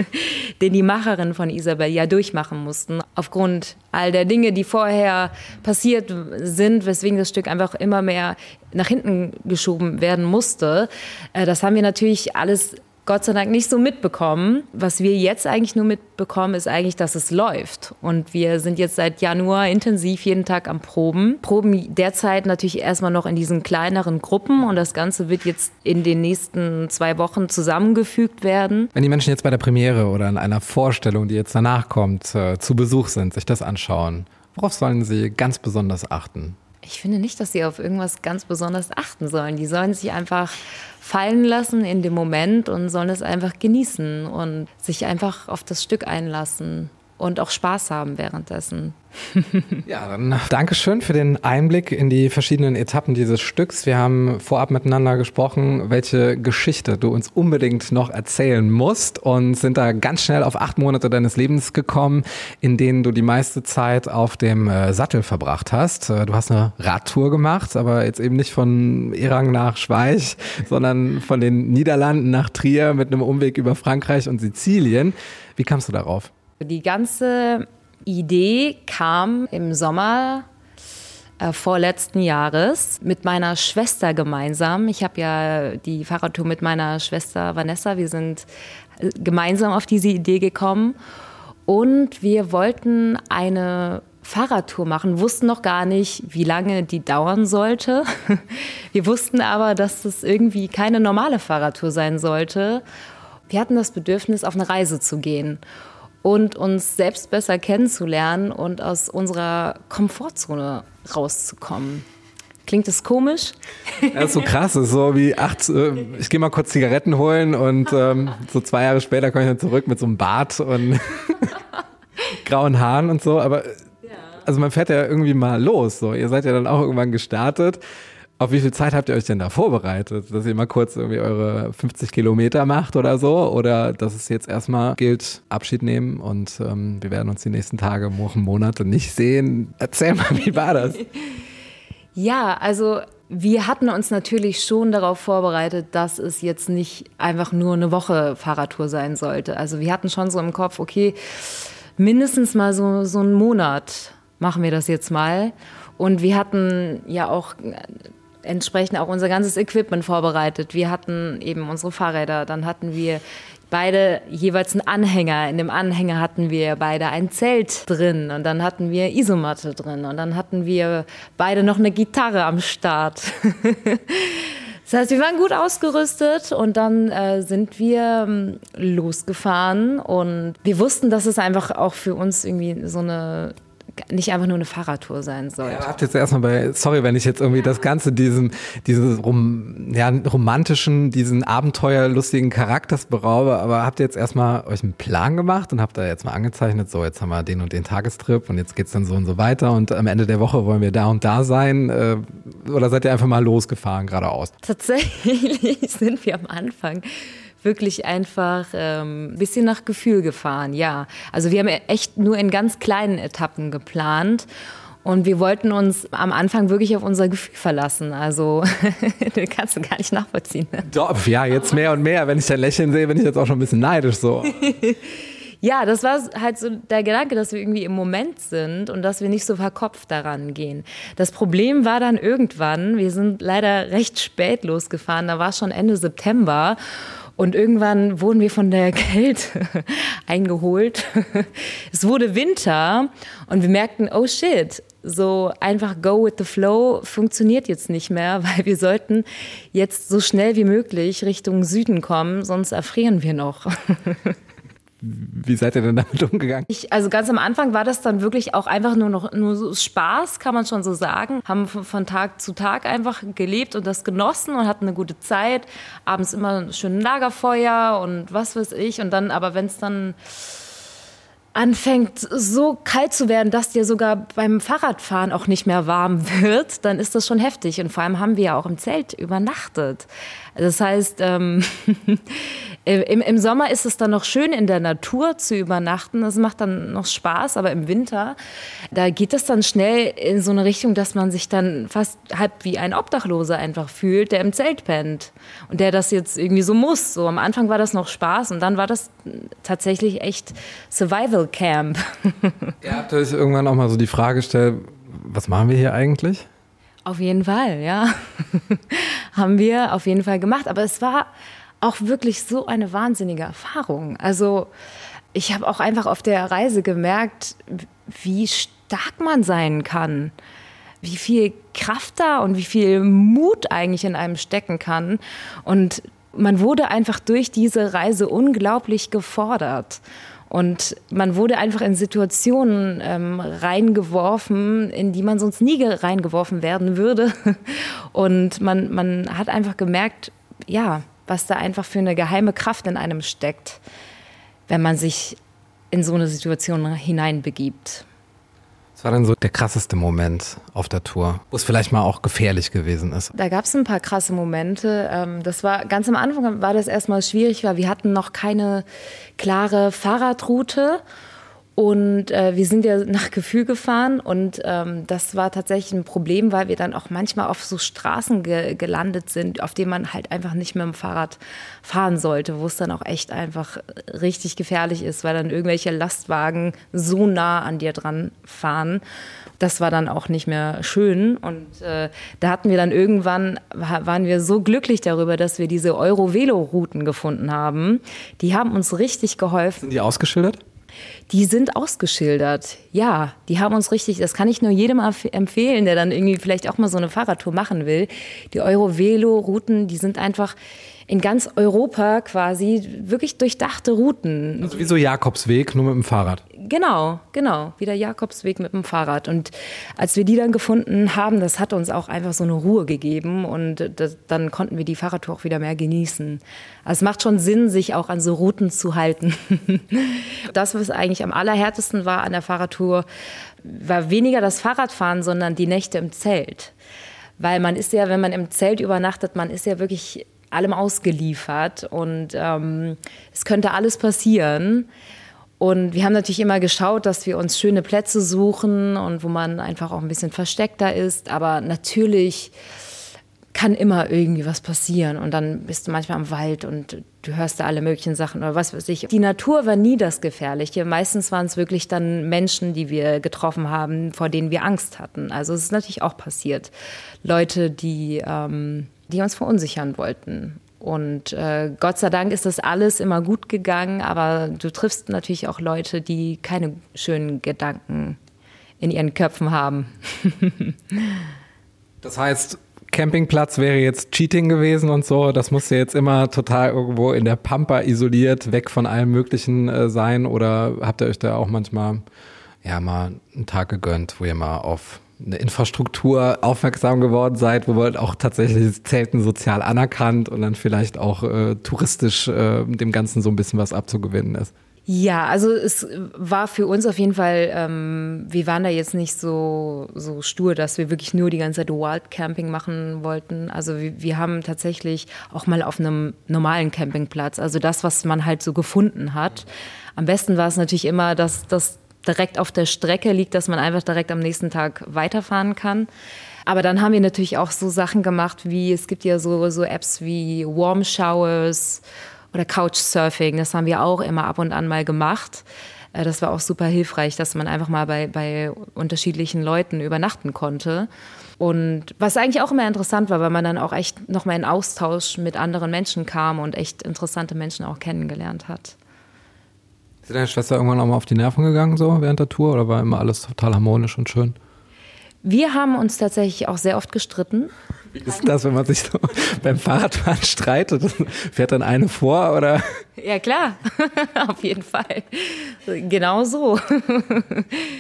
den die Macherinnen von Isabel ja durchmachen mussten, aufgrund all der Dinge, die vorher passiert sind, weswegen das Stück einfach immer mehr nach hinten geschoben werden musste, äh, das haben wir natürlich alles Gott sei Dank nicht so mitbekommen. Was wir jetzt eigentlich nur mitbekommen, ist eigentlich, dass es läuft. Und wir sind jetzt seit Januar intensiv jeden Tag am Proben. Proben derzeit natürlich erstmal noch in diesen kleineren Gruppen und das Ganze wird jetzt in den nächsten zwei Wochen zusammengefügt werden. Wenn die Menschen jetzt bei der Premiere oder in einer Vorstellung, die jetzt danach kommt, äh, zu Besuch sind, sich das anschauen, worauf sollen sie ganz besonders achten? Ich finde nicht, dass sie auf irgendwas ganz besonders achten sollen. Die sollen sich einfach fallen lassen in dem Moment und sollen es einfach genießen und sich einfach auf das Stück einlassen und auch Spaß haben währenddessen. ja, dann Dankeschön für den Einblick in die verschiedenen Etappen dieses Stücks. Wir haben vorab miteinander gesprochen, welche Geschichte du uns unbedingt noch erzählen musst und sind da ganz schnell auf acht Monate deines Lebens gekommen, in denen du die meiste Zeit auf dem äh, Sattel verbracht hast. Äh, du hast eine Radtour gemacht, aber jetzt eben nicht von Erang nach Schweich, sondern von den Niederlanden nach Trier mit einem Umweg über Frankreich und Sizilien. Wie kamst du darauf? Die ganze Idee kam im Sommer äh, vorletzten Jahres mit meiner Schwester gemeinsam. Ich habe ja die Fahrradtour mit meiner Schwester Vanessa. Wir sind äh, gemeinsam auf diese Idee gekommen und wir wollten eine Fahrradtour machen, wussten noch gar nicht, wie lange die dauern sollte. Wir wussten aber, dass es irgendwie keine normale Fahrradtour sein sollte. Wir hatten das Bedürfnis, auf eine Reise zu gehen und uns selbst besser kennenzulernen und aus unserer Komfortzone rauszukommen. Klingt das komisch? Ja, ist so krass. ist so wie acht, äh, ich gehe mal kurz Zigaretten holen und ähm, so zwei Jahre später komme ich dann zurück mit so einem Bart und grauen Haaren und so. Aber also man fährt ja irgendwie mal los. So. Ihr seid ja dann auch irgendwann gestartet. Auf wie viel Zeit habt ihr euch denn da vorbereitet? Dass ihr mal kurz irgendwie eure 50 Kilometer macht oder so? Oder dass es jetzt erstmal gilt, Abschied nehmen und ähm, wir werden uns die nächsten Tage, Wochen, Monate nicht sehen? Erzähl mal, wie war das? Ja, also wir hatten uns natürlich schon darauf vorbereitet, dass es jetzt nicht einfach nur eine Woche Fahrradtour sein sollte. Also wir hatten schon so im Kopf, okay, mindestens mal so, so einen Monat machen wir das jetzt mal. Und wir hatten ja auch entsprechend auch unser ganzes Equipment vorbereitet. Wir hatten eben unsere Fahrräder, dann hatten wir beide jeweils einen Anhänger. In dem Anhänger hatten wir beide ein Zelt drin und dann hatten wir Isomatte drin und dann hatten wir beide noch eine Gitarre am Start. Das heißt, wir waren gut ausgerüstet und dann äh, sind wir ähm, losgefahren und wir wussten, dass es einfach auch für uns irgendwie so eine nicht einfach nur eine Fahrradtour sein soll. Ja, habt jetzt erstmal bei, sorry, wenn ich jetzt irgendwie das Ganze diesen, diesen rom, ja, romantischen, diesen abenteuerlustigen Charakters beraube, aber habt ihr jetzt erstmal euch einen Plan gemacht und habt da jetzt mal angezeichnet, so jetzt haben wir den und den Tagestrip und jetzt geht's dann so und so weiter und am Ende der Woche wollen wir da und da sein äh, oder seid ihr einfach mal losgefahren geradeaus? Tatsächlich sind wir am Anfang wirklich einfach ein ähm, bisschen nach Gefühl gefahren, ja. Also wir haben echt nur in ganz kleinen Etappen geplant Und wir wollten uns am Anfang wirklich auf unser Gefühl verlassen. Also, das kannst du gar nicht nachvollziehen. Ne? Doch, ja, jetzt mehr und mehr. Wenn ich dein Lächeln sehe, bin ich jetzt auch schon ein bisschen neidisch so. ja, das war halt so der Gedanke, dass wir irgendwie im Moment sind und dass wir nicht so verkopft daran gehen. Das Problem war dann irgendwann, wir sind leider recht spät losgefahren, da war schon Ende September. Und irgendwann wurden wir von der Kälte eingeholt. Es wurde Winter und wir merkten, oh shit, so einfach go with the flow funktioniert jetzt nicht mehr, weil wir sollten jetzt so schnell wie möglich Richtung Süden kommen, sonst erfrieren wir noch. Wie seid ihr denn damit umgegangen? Ich, also ganz am Anfang war das dann wirklich auch einfach nur noch nur so Spaß, kann man schon so sagen. Haben von Tag zu Tag einfach gelebt und das genossen und hatten eine gute Zeit. Abends immer ein schönes Lagerfeuer und was weiß ich. Und dann, aber wenn es dann anfängt so kalt zu werden, dass dir sogar beim Fahrradfahren auch nicht mehr warm wird, dann ist das schon heftig. Und vor allem haben wir ja auch im Zelt übernachtet. Das heißt, ähm, im, im Sommer ist es dann noch schön in der Natur zu übernachten. Das macht dann noch Spaß, aber im Winter, da geht es dann schnell in so eine Richtung, dass man sich dann fast halb wie ein Obdachloser einfach fühlt, der im Zelt pennt und der das jetzt irgendwie so muss. So am Anfang war das noch Spaß und dann war das tatsächlich echt Survival Camp. Ihr habt euch irgendwann auch mal so die Frage gestellt, was machen wir hier eigentlich? Auf jeden Fall, ja. Haben wir auf jeden Fall gemacht. Aber es war auch wirklich so eine wahnsinnige Erfahrung. Also ich habe auch einfach auf der Reise gemerkt, wie stark man sein kann, wie viel Kraft da und wie viel Mut eigentlich in einem stecken kann. Und man wurde einfach durch diese Reise unglaublich gefordert. Und man wurde einfach in Situationen ähm, reingeworfen, in die man sonst nie reingeworfen werden würde. Und man, man hat einfach gemerkt, ja, was da einfach für eine geheime Kraft in einem steckt, wenn man sich in so eine Situation hineinbegibt. Was war denn so der krasseste Moment auf der Tour, wo es vielleicht mal auch gefährlich gewesen ist? Da gab es ein paar krasse Momente. Ähm, das war ganz am Anfang war das erstmal schwierig, weil wir hatten noch keine klare Fahrradroute und äh, wir sind ja nach Gefühl gefahren und ähm, das war tatsächlich ein Problem, weil wir dann auch manchmal auf so Straßen ge gelandet sind, auf denen man halt einfach nicht mit dem Fahrrad fahren sollte, wo es dann auch echt einfach richtig gefährlich ist, weil dann irgendwelche Lastwagen so nah an dir dran fahren. Das war dann auch nicht mehr schön und äh, da hatten wir dann irgendwann, waren wir so glücklich darüber, dass wir diese Euro-Velo-Routen gefunden haben. Die haben uns richtig geholfen. Sind die ausgeschildert? Die sind ausgeschildert. Ja, die haben uns richtig, das kann ich nur jedem empfehlen, der dann irgendwie vielleicht auch mal so eine Fahrradtour machen will. Die Eurovelo-Routen, die sind einfach in ganz Europa quasi wirklich durchdachte Routen. Also wie so Jakobsweg, nur mit dem Fahrrad. Genau, genau, wie der Jakobsweg mit dem Fahrrad. Und als wir die dann gefunden haben, das hat uns auch einfach so eine Ruhe gegeben und das, dann konnten wir die Fahrradtour auch wieder mehr genießen. Also es macht schon Sinn, sich auch an so Routen zu halten. das, was eigentlich am allerhärtesten war an der Fahrradtour, war weniger das Fahrradfahren, sondern die Nächte im Zelt. Weil man ist ja, wenn man im Zelt übernachtet, man ist ja wirklich allem ausgeliefert und ähm, es könnte alles passieren. Und wir haben natürlich immer geschaut, dass wir uns schöne Plätze suchen und wo man einfach auch ein bisschen versteckter ist. Aber natürlich kann immer irgendwie was passieren. Und dann bist du manchmal am Wald und du hörst da alle möglichen Sachen oder was weiß ich. Die Natur war nie das Gefährliche. Meistens waren es wirklich dann Menschen, die wir getroffen haben, vor denen wir Angst hatten. Also es ist natürlich auch passiert. Leute, die ähm, die uns verunsichern wollten. Und äh, Gott sei Dank ist das alles immer gut gegangen, aber du triffst natürlich auch Leute, die keine schönen Gedanken in ihren Köpfen haben. das heißt, Campingplatz wäre jetzt Cheating gewesen und so. Das musste jetzt immer total irgendwo in der Pampa isoliert, weg von allem Möglichen äh, sein. Oder habt ihr euch da auch manchmal ja mal einen Tag gegönnt, wo ihr mal auf eine Infrastruktur aufmerksam geworden seid, wo man auch tatsächlich Zelten sozial anerkannt und dann vielleicht auch äh, touristisch äh, dem Ganzen so ein bisschen was abzugewinnen ist. Ja, also es war für uns auf jeden Fall, ähm, wir waren da jetzt nicht so, so stur, dass wir wirklich nur die ganze Zeit Wildcamping machen wollten. Also wir, wir haben tatsächlich auch mal auf einem normalen Campingplatz, also das, was man halt so gefunden hat. Am besten war es natürlich immer, dass das direkt auf der Strecke liegt, dass man einfach direkt am nächsten Tag weiterfahren kann. Aber dann haben wir natürlich auch so Sachen gemacht wie, es gibt ja so, so Apps wie Warm Showers oder Couchsurfing. Das haben wir auch immer ab und an mal gemacht. Äh, das war auch super hilfreich, dass man einfach mal bei, bei unterschiedlichen Leuten übernachten konnte. Und was eigentlich auch immer interessant war, weil man dann auch echt nochmal in Austausch mit anderen Menschen kam und echt interessante Menschen auch kennengelernt hat. Ist deine Schwester irgendwann auch mal auf die Nerven gegangen, so während der Tour, oder war immer alles total harmonisch und schön? Wir haben uns tatsächlich auch sehr oft gestritten. Wie ist das, wenn man sich so beim Fahrradfahren streitet? Fährt dann eine vor oder? Ja klar, auf jeden Fall. Genau so.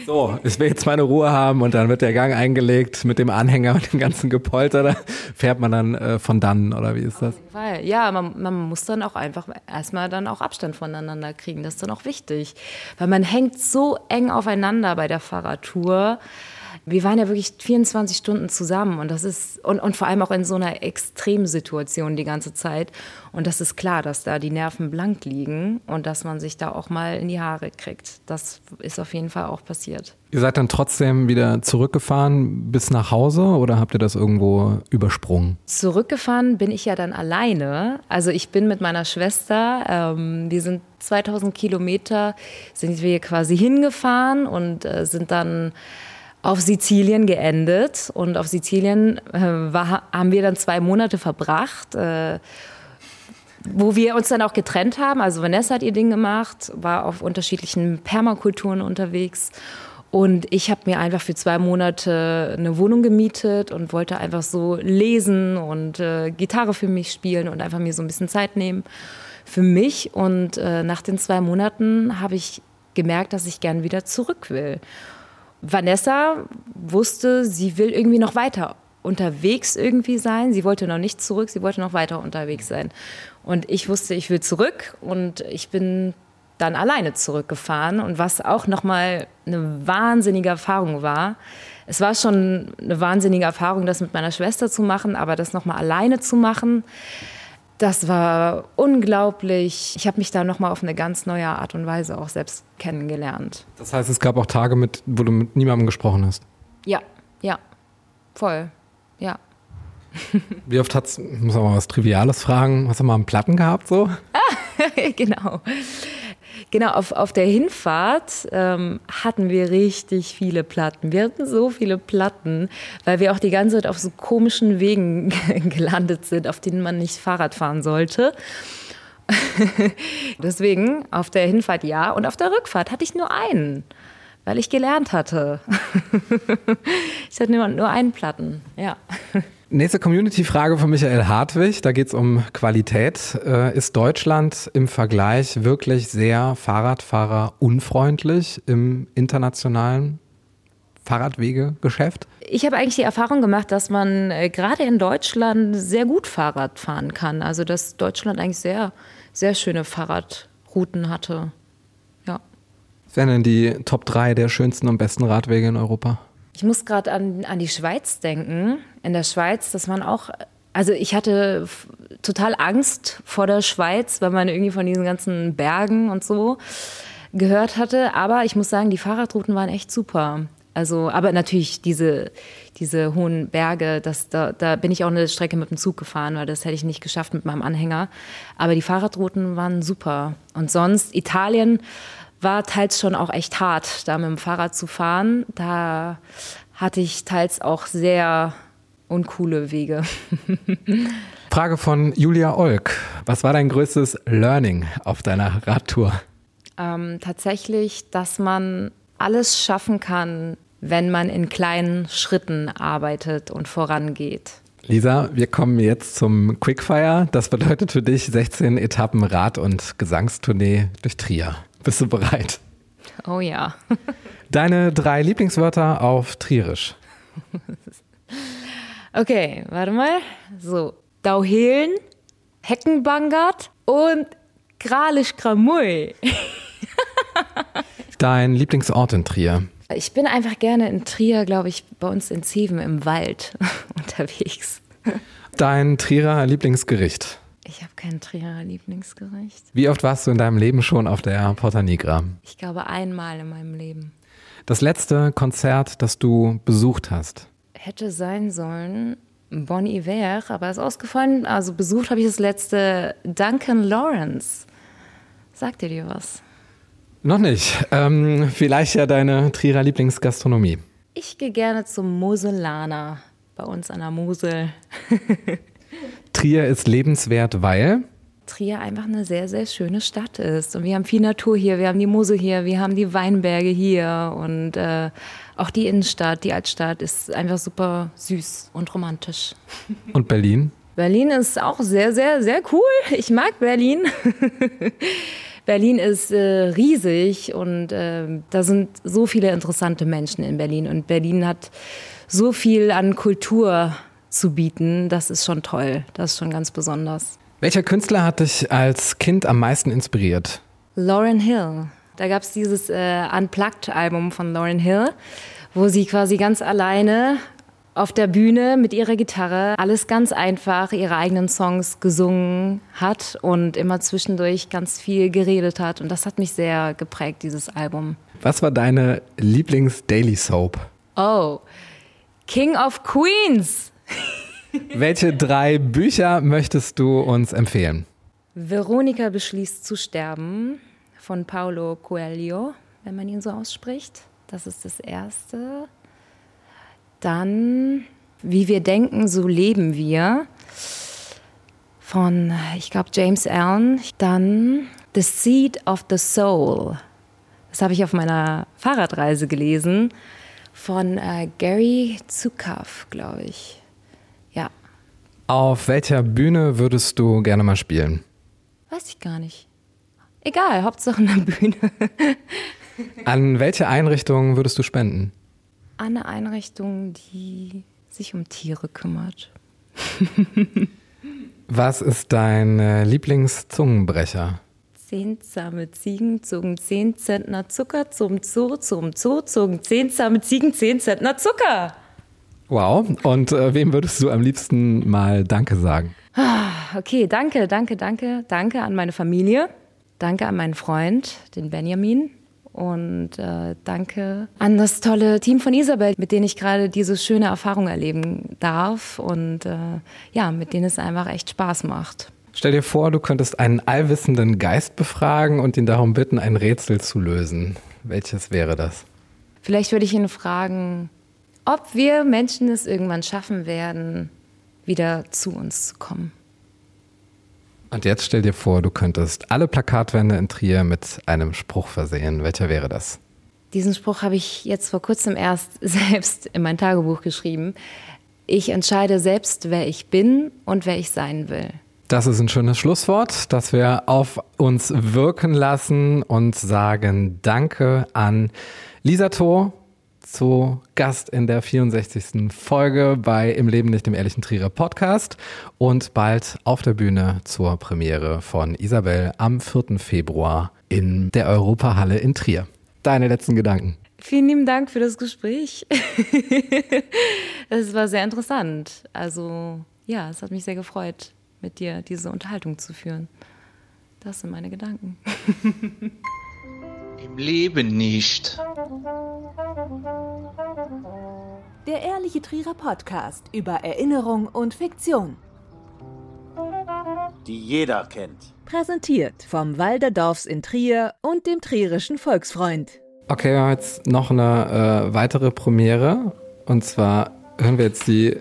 So, ich will jetzt meine Ruhe haben und dann wird der Gang eingelegt mit dem Anhänger und dem ganzen Gepolter. Da fährt man dann äh, von dann oder wie ist das? Ja, man, man muss dann auch einfach erstmal dann auch Abstand voneinander kriegen. Das ist dann auch wichtig, weil man hängt so eng aufeinander bei der Fahrradtour wir waren ja wirklich 24 Stunden zusammen und das ist, und, und vor allem auch in so einer Extremsituation die ganze Zeit. Und das ist klar, dass da die Nerven blank liegen und dass man sich da auch mal in die Haare kriegt. Das ist auf jeden Fall auch passiert. Ihr seid dann trotzdem wieder zurückgefahren bis nach Hause oder habt ihr das irgendwo übersprungen? Zurückgefahren bin ich ja dann alleine. Also ich bin mit meiner Schwester, ähm, wir sind 2000 Kilometer, sind wir quasi hingefahren und äh, sind dann auf Sizilien geendet. Und auf Sizilien äh, war, haben wir dann zwei Monate verbracht. Äh, wo wir uns dann auch getrennt haben. Also Vanessa hat ihr Ding gemacht, war auf unterschiedlichen Permakulturen unterwegs. Und ich habe mir einfach für zwei Monate eine Wohnung gemietet und wollte einfach so lesen und äh, Gitarre für mich spielen und einfach mir so ein bisschen Zeit nehmen für mich. Und äh, nach den zwei Monaten habe ich gemerkt, dass ich gern wieder zurück will. Vanessa wusste, sie will irgendwie noch weiter unterwegs irgendwie sein. Sie wollte noch nicht zurück, sie wollte noch weiter unterwegs sein. Und ich wusste, ich will zurück und ich bin dann alleine zurückgefahren und was auch nochmal eine wahnsinnige Erfahrung war. Es war schon eine wahnsinnige Erfahrung, das mit meiner Schwester zu machen, aber das nochmal alleine zu machen, das war unglaublich. Ich habe mich da nochmal auf eine ganz neue Art und Weise auch selbst kennengelernt. Das heißt, es gab auch Tage, mit, wo du mit niemandem gesprochen hast? Ja, ja, voll, ja. Wie oft hat's, muss auch mal was Triviales fragen, hast du mal einen Platten gehabt so? genau. Genau, auf, auf der Hinfahrt ähm, hatten wir richtig viele Platten. Wir hatten so viele Platten, weil wir auch die ganze Zeit auf so komischen Wegen gelandet sind, auf denen man nicht Fahrrad fahren sollte. Deswegen auf der Hinfahrt ja und auf der Rückfahrt hatte ich nur einen, weil ich gelernt hatte. ich hatte nur, einen Platten, ja. Nächste Community-Frage von Michael Hartwig. Da geht es um Qualität. Äh, ist Deutschland im Vergleich wirklich sehr Fahrradfahrer-unfreundlich im internationalen Fahrradwegegeschäft? Ich habe eigentlich die Erfahrung gemacht, dass man äh, gerade in Deutschland sehr gut Fahrrad fahren kann. Also dass Deutschland eigentlich sehr, sehr schöne Fahrradrouten hatte. Ja. Was wären denn die Top 3 der schönsten und besten Radwege in Europa? Ich muss gerade an, an die Schweiz denken. In der Schweiz, das waren auch, also ich hatte total Angst vor der Schweiz, weil man irgendwie von diesen ganzen Bergen und so gehört hatte. Aber ich muss sagen, die Fahrradrouten waren echt super. Also, aber natürlich diese, diese hohen Berge, das, da, da bin ich auch eine Strecke mit dem Zug gefahren, weil das hätte ich nicht geschafft mit meinem Anhänger. Aber die Fahrradrouten waren super. Und sonst Italien war teils schon auch echt hart, da mit dem Fahrrad zu fahren. Da hatte ich teils auch sehr uncoole Wege. Frage von Julia Olk. Was war dein größtes Learning auf deiner Radtour? Ähm, tatsächlich, dass man alles schaffen kann, wenn man in kleinen Schritten arbeitet und vorangeht. Lisa, wir kommen jetzt zum Quickfire. Das bedeutet für dich 16 Etappen Rad- und Gesangstournee durch Trier. Bist du bereit? Oh ja. Deine drei Lieblingswörter auf Trierisch. Okay, warte mal. So, Dauhelen, Heckenbangert und Gralisch Gramui. Dein Lieblingsort in Trier? Ich bin einfach gerne in Trier, glaube ich, bei uns in Zeven im Wald unterwegs. Dein Trierer Lieblingsgericht? Ich habe kein Trierer Lieblingsgericht. Wie oft warst du in deinem Leben schon auf der Porta Nigra? Ich glaube einmal in meinem Leben. Das letzte Konzert, das du besucht hast? Hätte sein sollen Bon Iver, aber ist ausgefallen. Also besucht habe ich das letzte Duncan Lawrence. Sagt ihr dir was? Noch nicht. Ähm, vielleicht ja deine Trierer Lieblingsgastronomie. Ich gehe gerne zum Moselaner bei uns an der Mosel. Trier ist lebenswert, weil Trier einfach eine sehr, sehr schöne Stadt ist. Und wir haben viel Natur hier, wir haben die Mosel hier, wir haben die Weinberge hier und äh, auch die Innenstadt, die Altstadt ist einfach super süß und romantisch. Und Berlin? Berlin ist auch sehr, sehr, sehr cool. Ich mag Berlin. Berlin ist äh, riesig und äh, da sind so viele interessante Menschen in Berlin. Und Berlin hat so viel an Kultur zu bieten. Das ist schon toll. Das ist schon ganz besonders. Welcher Künstler hat dich als Kind am meisten inspiriert? Lauren Hill. Da gab es dieses äh, Unplugged-Album von Lauren Hill, wo sie quasi ganz alleine auf der Bühne mit ihrer Gitarre alles ganz einfach ihre eigenen Songs gesungen hat und immer zwischendurch ganz viel geredet hat. Und das hat mich sehr geprägt, dieses Album. Was war deine Lieblings-Daily Soap? Oh, King of Queens. Welche drei Bücher möchtest du uns empfehlen? Veronika beschließt zu sterben von Paulo Coelho, wenn man ihn so ausspricht. Das ist das erste. Dann, wie wir denken, so leben wir von, ich glaube, James Allen. Dann The Seed of the Soul. Das habe ich auf meiner Fahrradreise gelesen von äh, Gary Zukav, glaube ich. Auf welcher Bühne würdest du gerne mal spielen? Weiß ich gar nicht. Egal, Hauptsache eine Bühne. An welche Einrichtung würdest du spenden? An eine Einrichtung, die sich um Tiere kümmert. Was ist dein äh, Lieblingszungenbrecher? Zehn zahme Ziegen zogen zehn Zentner Zucker zum Zoo, zum Zoo zogen zehn zahme Ziegen zehn Zentner Zucker. Wow. Und äh, wem würdest du am liebsten mal Danke sagen? Okay, danke, danke, danke, danke an meine Familie, danke an meinen Freund, den Benjamin, und äh, danke an das tolle Team von Isabel, mit denen ich gerade diese schöne Erfahrung erleben darf und äh, ja, mit denen es einfach echt Spaß macht. Stell dir vor, du könntest einen allwissenden Geist befragen und ihn darum bitten, ein Rätsel zu lösen. Welches wäre das? Vielleicht würde ich ihn fragen, ob wir Menschen es irgendwann schaffen werden, wieder zu uns zu kommen. Und jetzt stell dir vor, du könntest alle Plakatwände in Trier mit einem Spruch versehen. Welcher wäre das? Diesen Spruch habe ich jetzt vor kurzem erst selbst in mein Tagebuch geschrieben. Ich entscheide selbst, wer ich bin und wer ich sein will. Das ist ein schönes Schlusswort, das wir auf uns wirken lassen und sagen Danke an Lisa Thor, zu Gast in der 64. Folge bei Im Leben nicht im ehrlichen Trierer Podcast und bald auf der Bühne zur Premiere von Isabel am 4. Februar in der Europahalle in Trier. Deine letzten Gedanken. Vielen lieben Dank für das Gespräch. Es war sehr interessant. Also ja, es hat mich sehr gefreut, mit dir diese Unterhaltung zu führen. Das sind meine Gedanken. Im Leben nicht. Der Ehrliche Trierer Podcast über Erinnerung und Fiktion. Die jeder kennt. Präsentiert vom Walderdorfs in Trier und dem Trierischen Volksfreund. Okay, wir haben jetzt noch eine äh, weitere Premiere. Und zwar hören wir jetzt die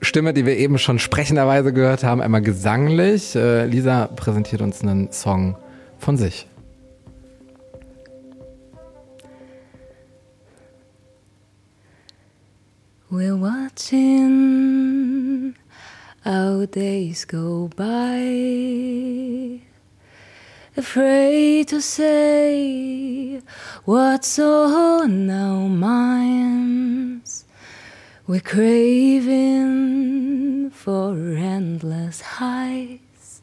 Stimme, die wir eben schon sprechenderweise gehört haben, einmal gesanglich. Äh, Lisa präsentiert uns einen Song von sich. We're watching our days go by, afraid to say what's on our minds. We're craving for endless highs,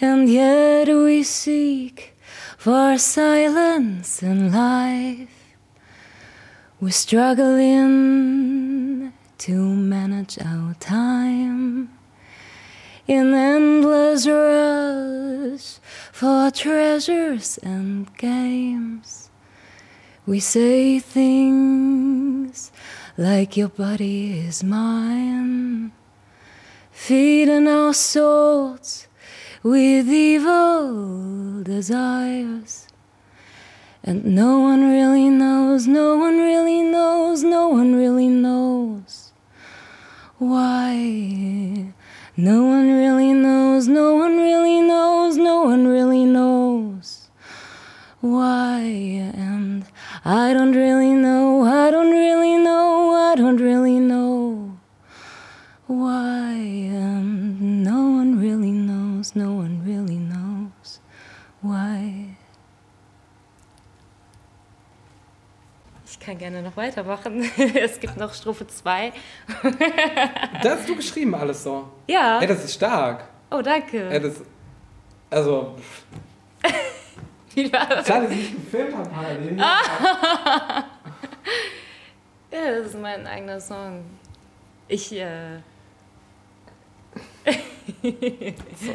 and yet we seek for silence in life. We're struggling to manage our time. in endless rush for treasures and games. We say things like your body is mine, feeding our souls with evil desires. And no one really knows, no one really knows, no one really knows why. No one really knows, no one really knows, no one really knows why. And I don't really know, I don't really know, I don't really know why. And no one really knows, no one kann gerne noch weitermachen. Es gibt noch Strophe 2. Das hast du geschrieben alles so. Ja. Ey, das ist stark. Oh, danke. Ey, das, also, Wie war das? schade, dass ich nicht gefilmt habe, parallel. Ja, das ist mein eigener Song. Ich, äh. So.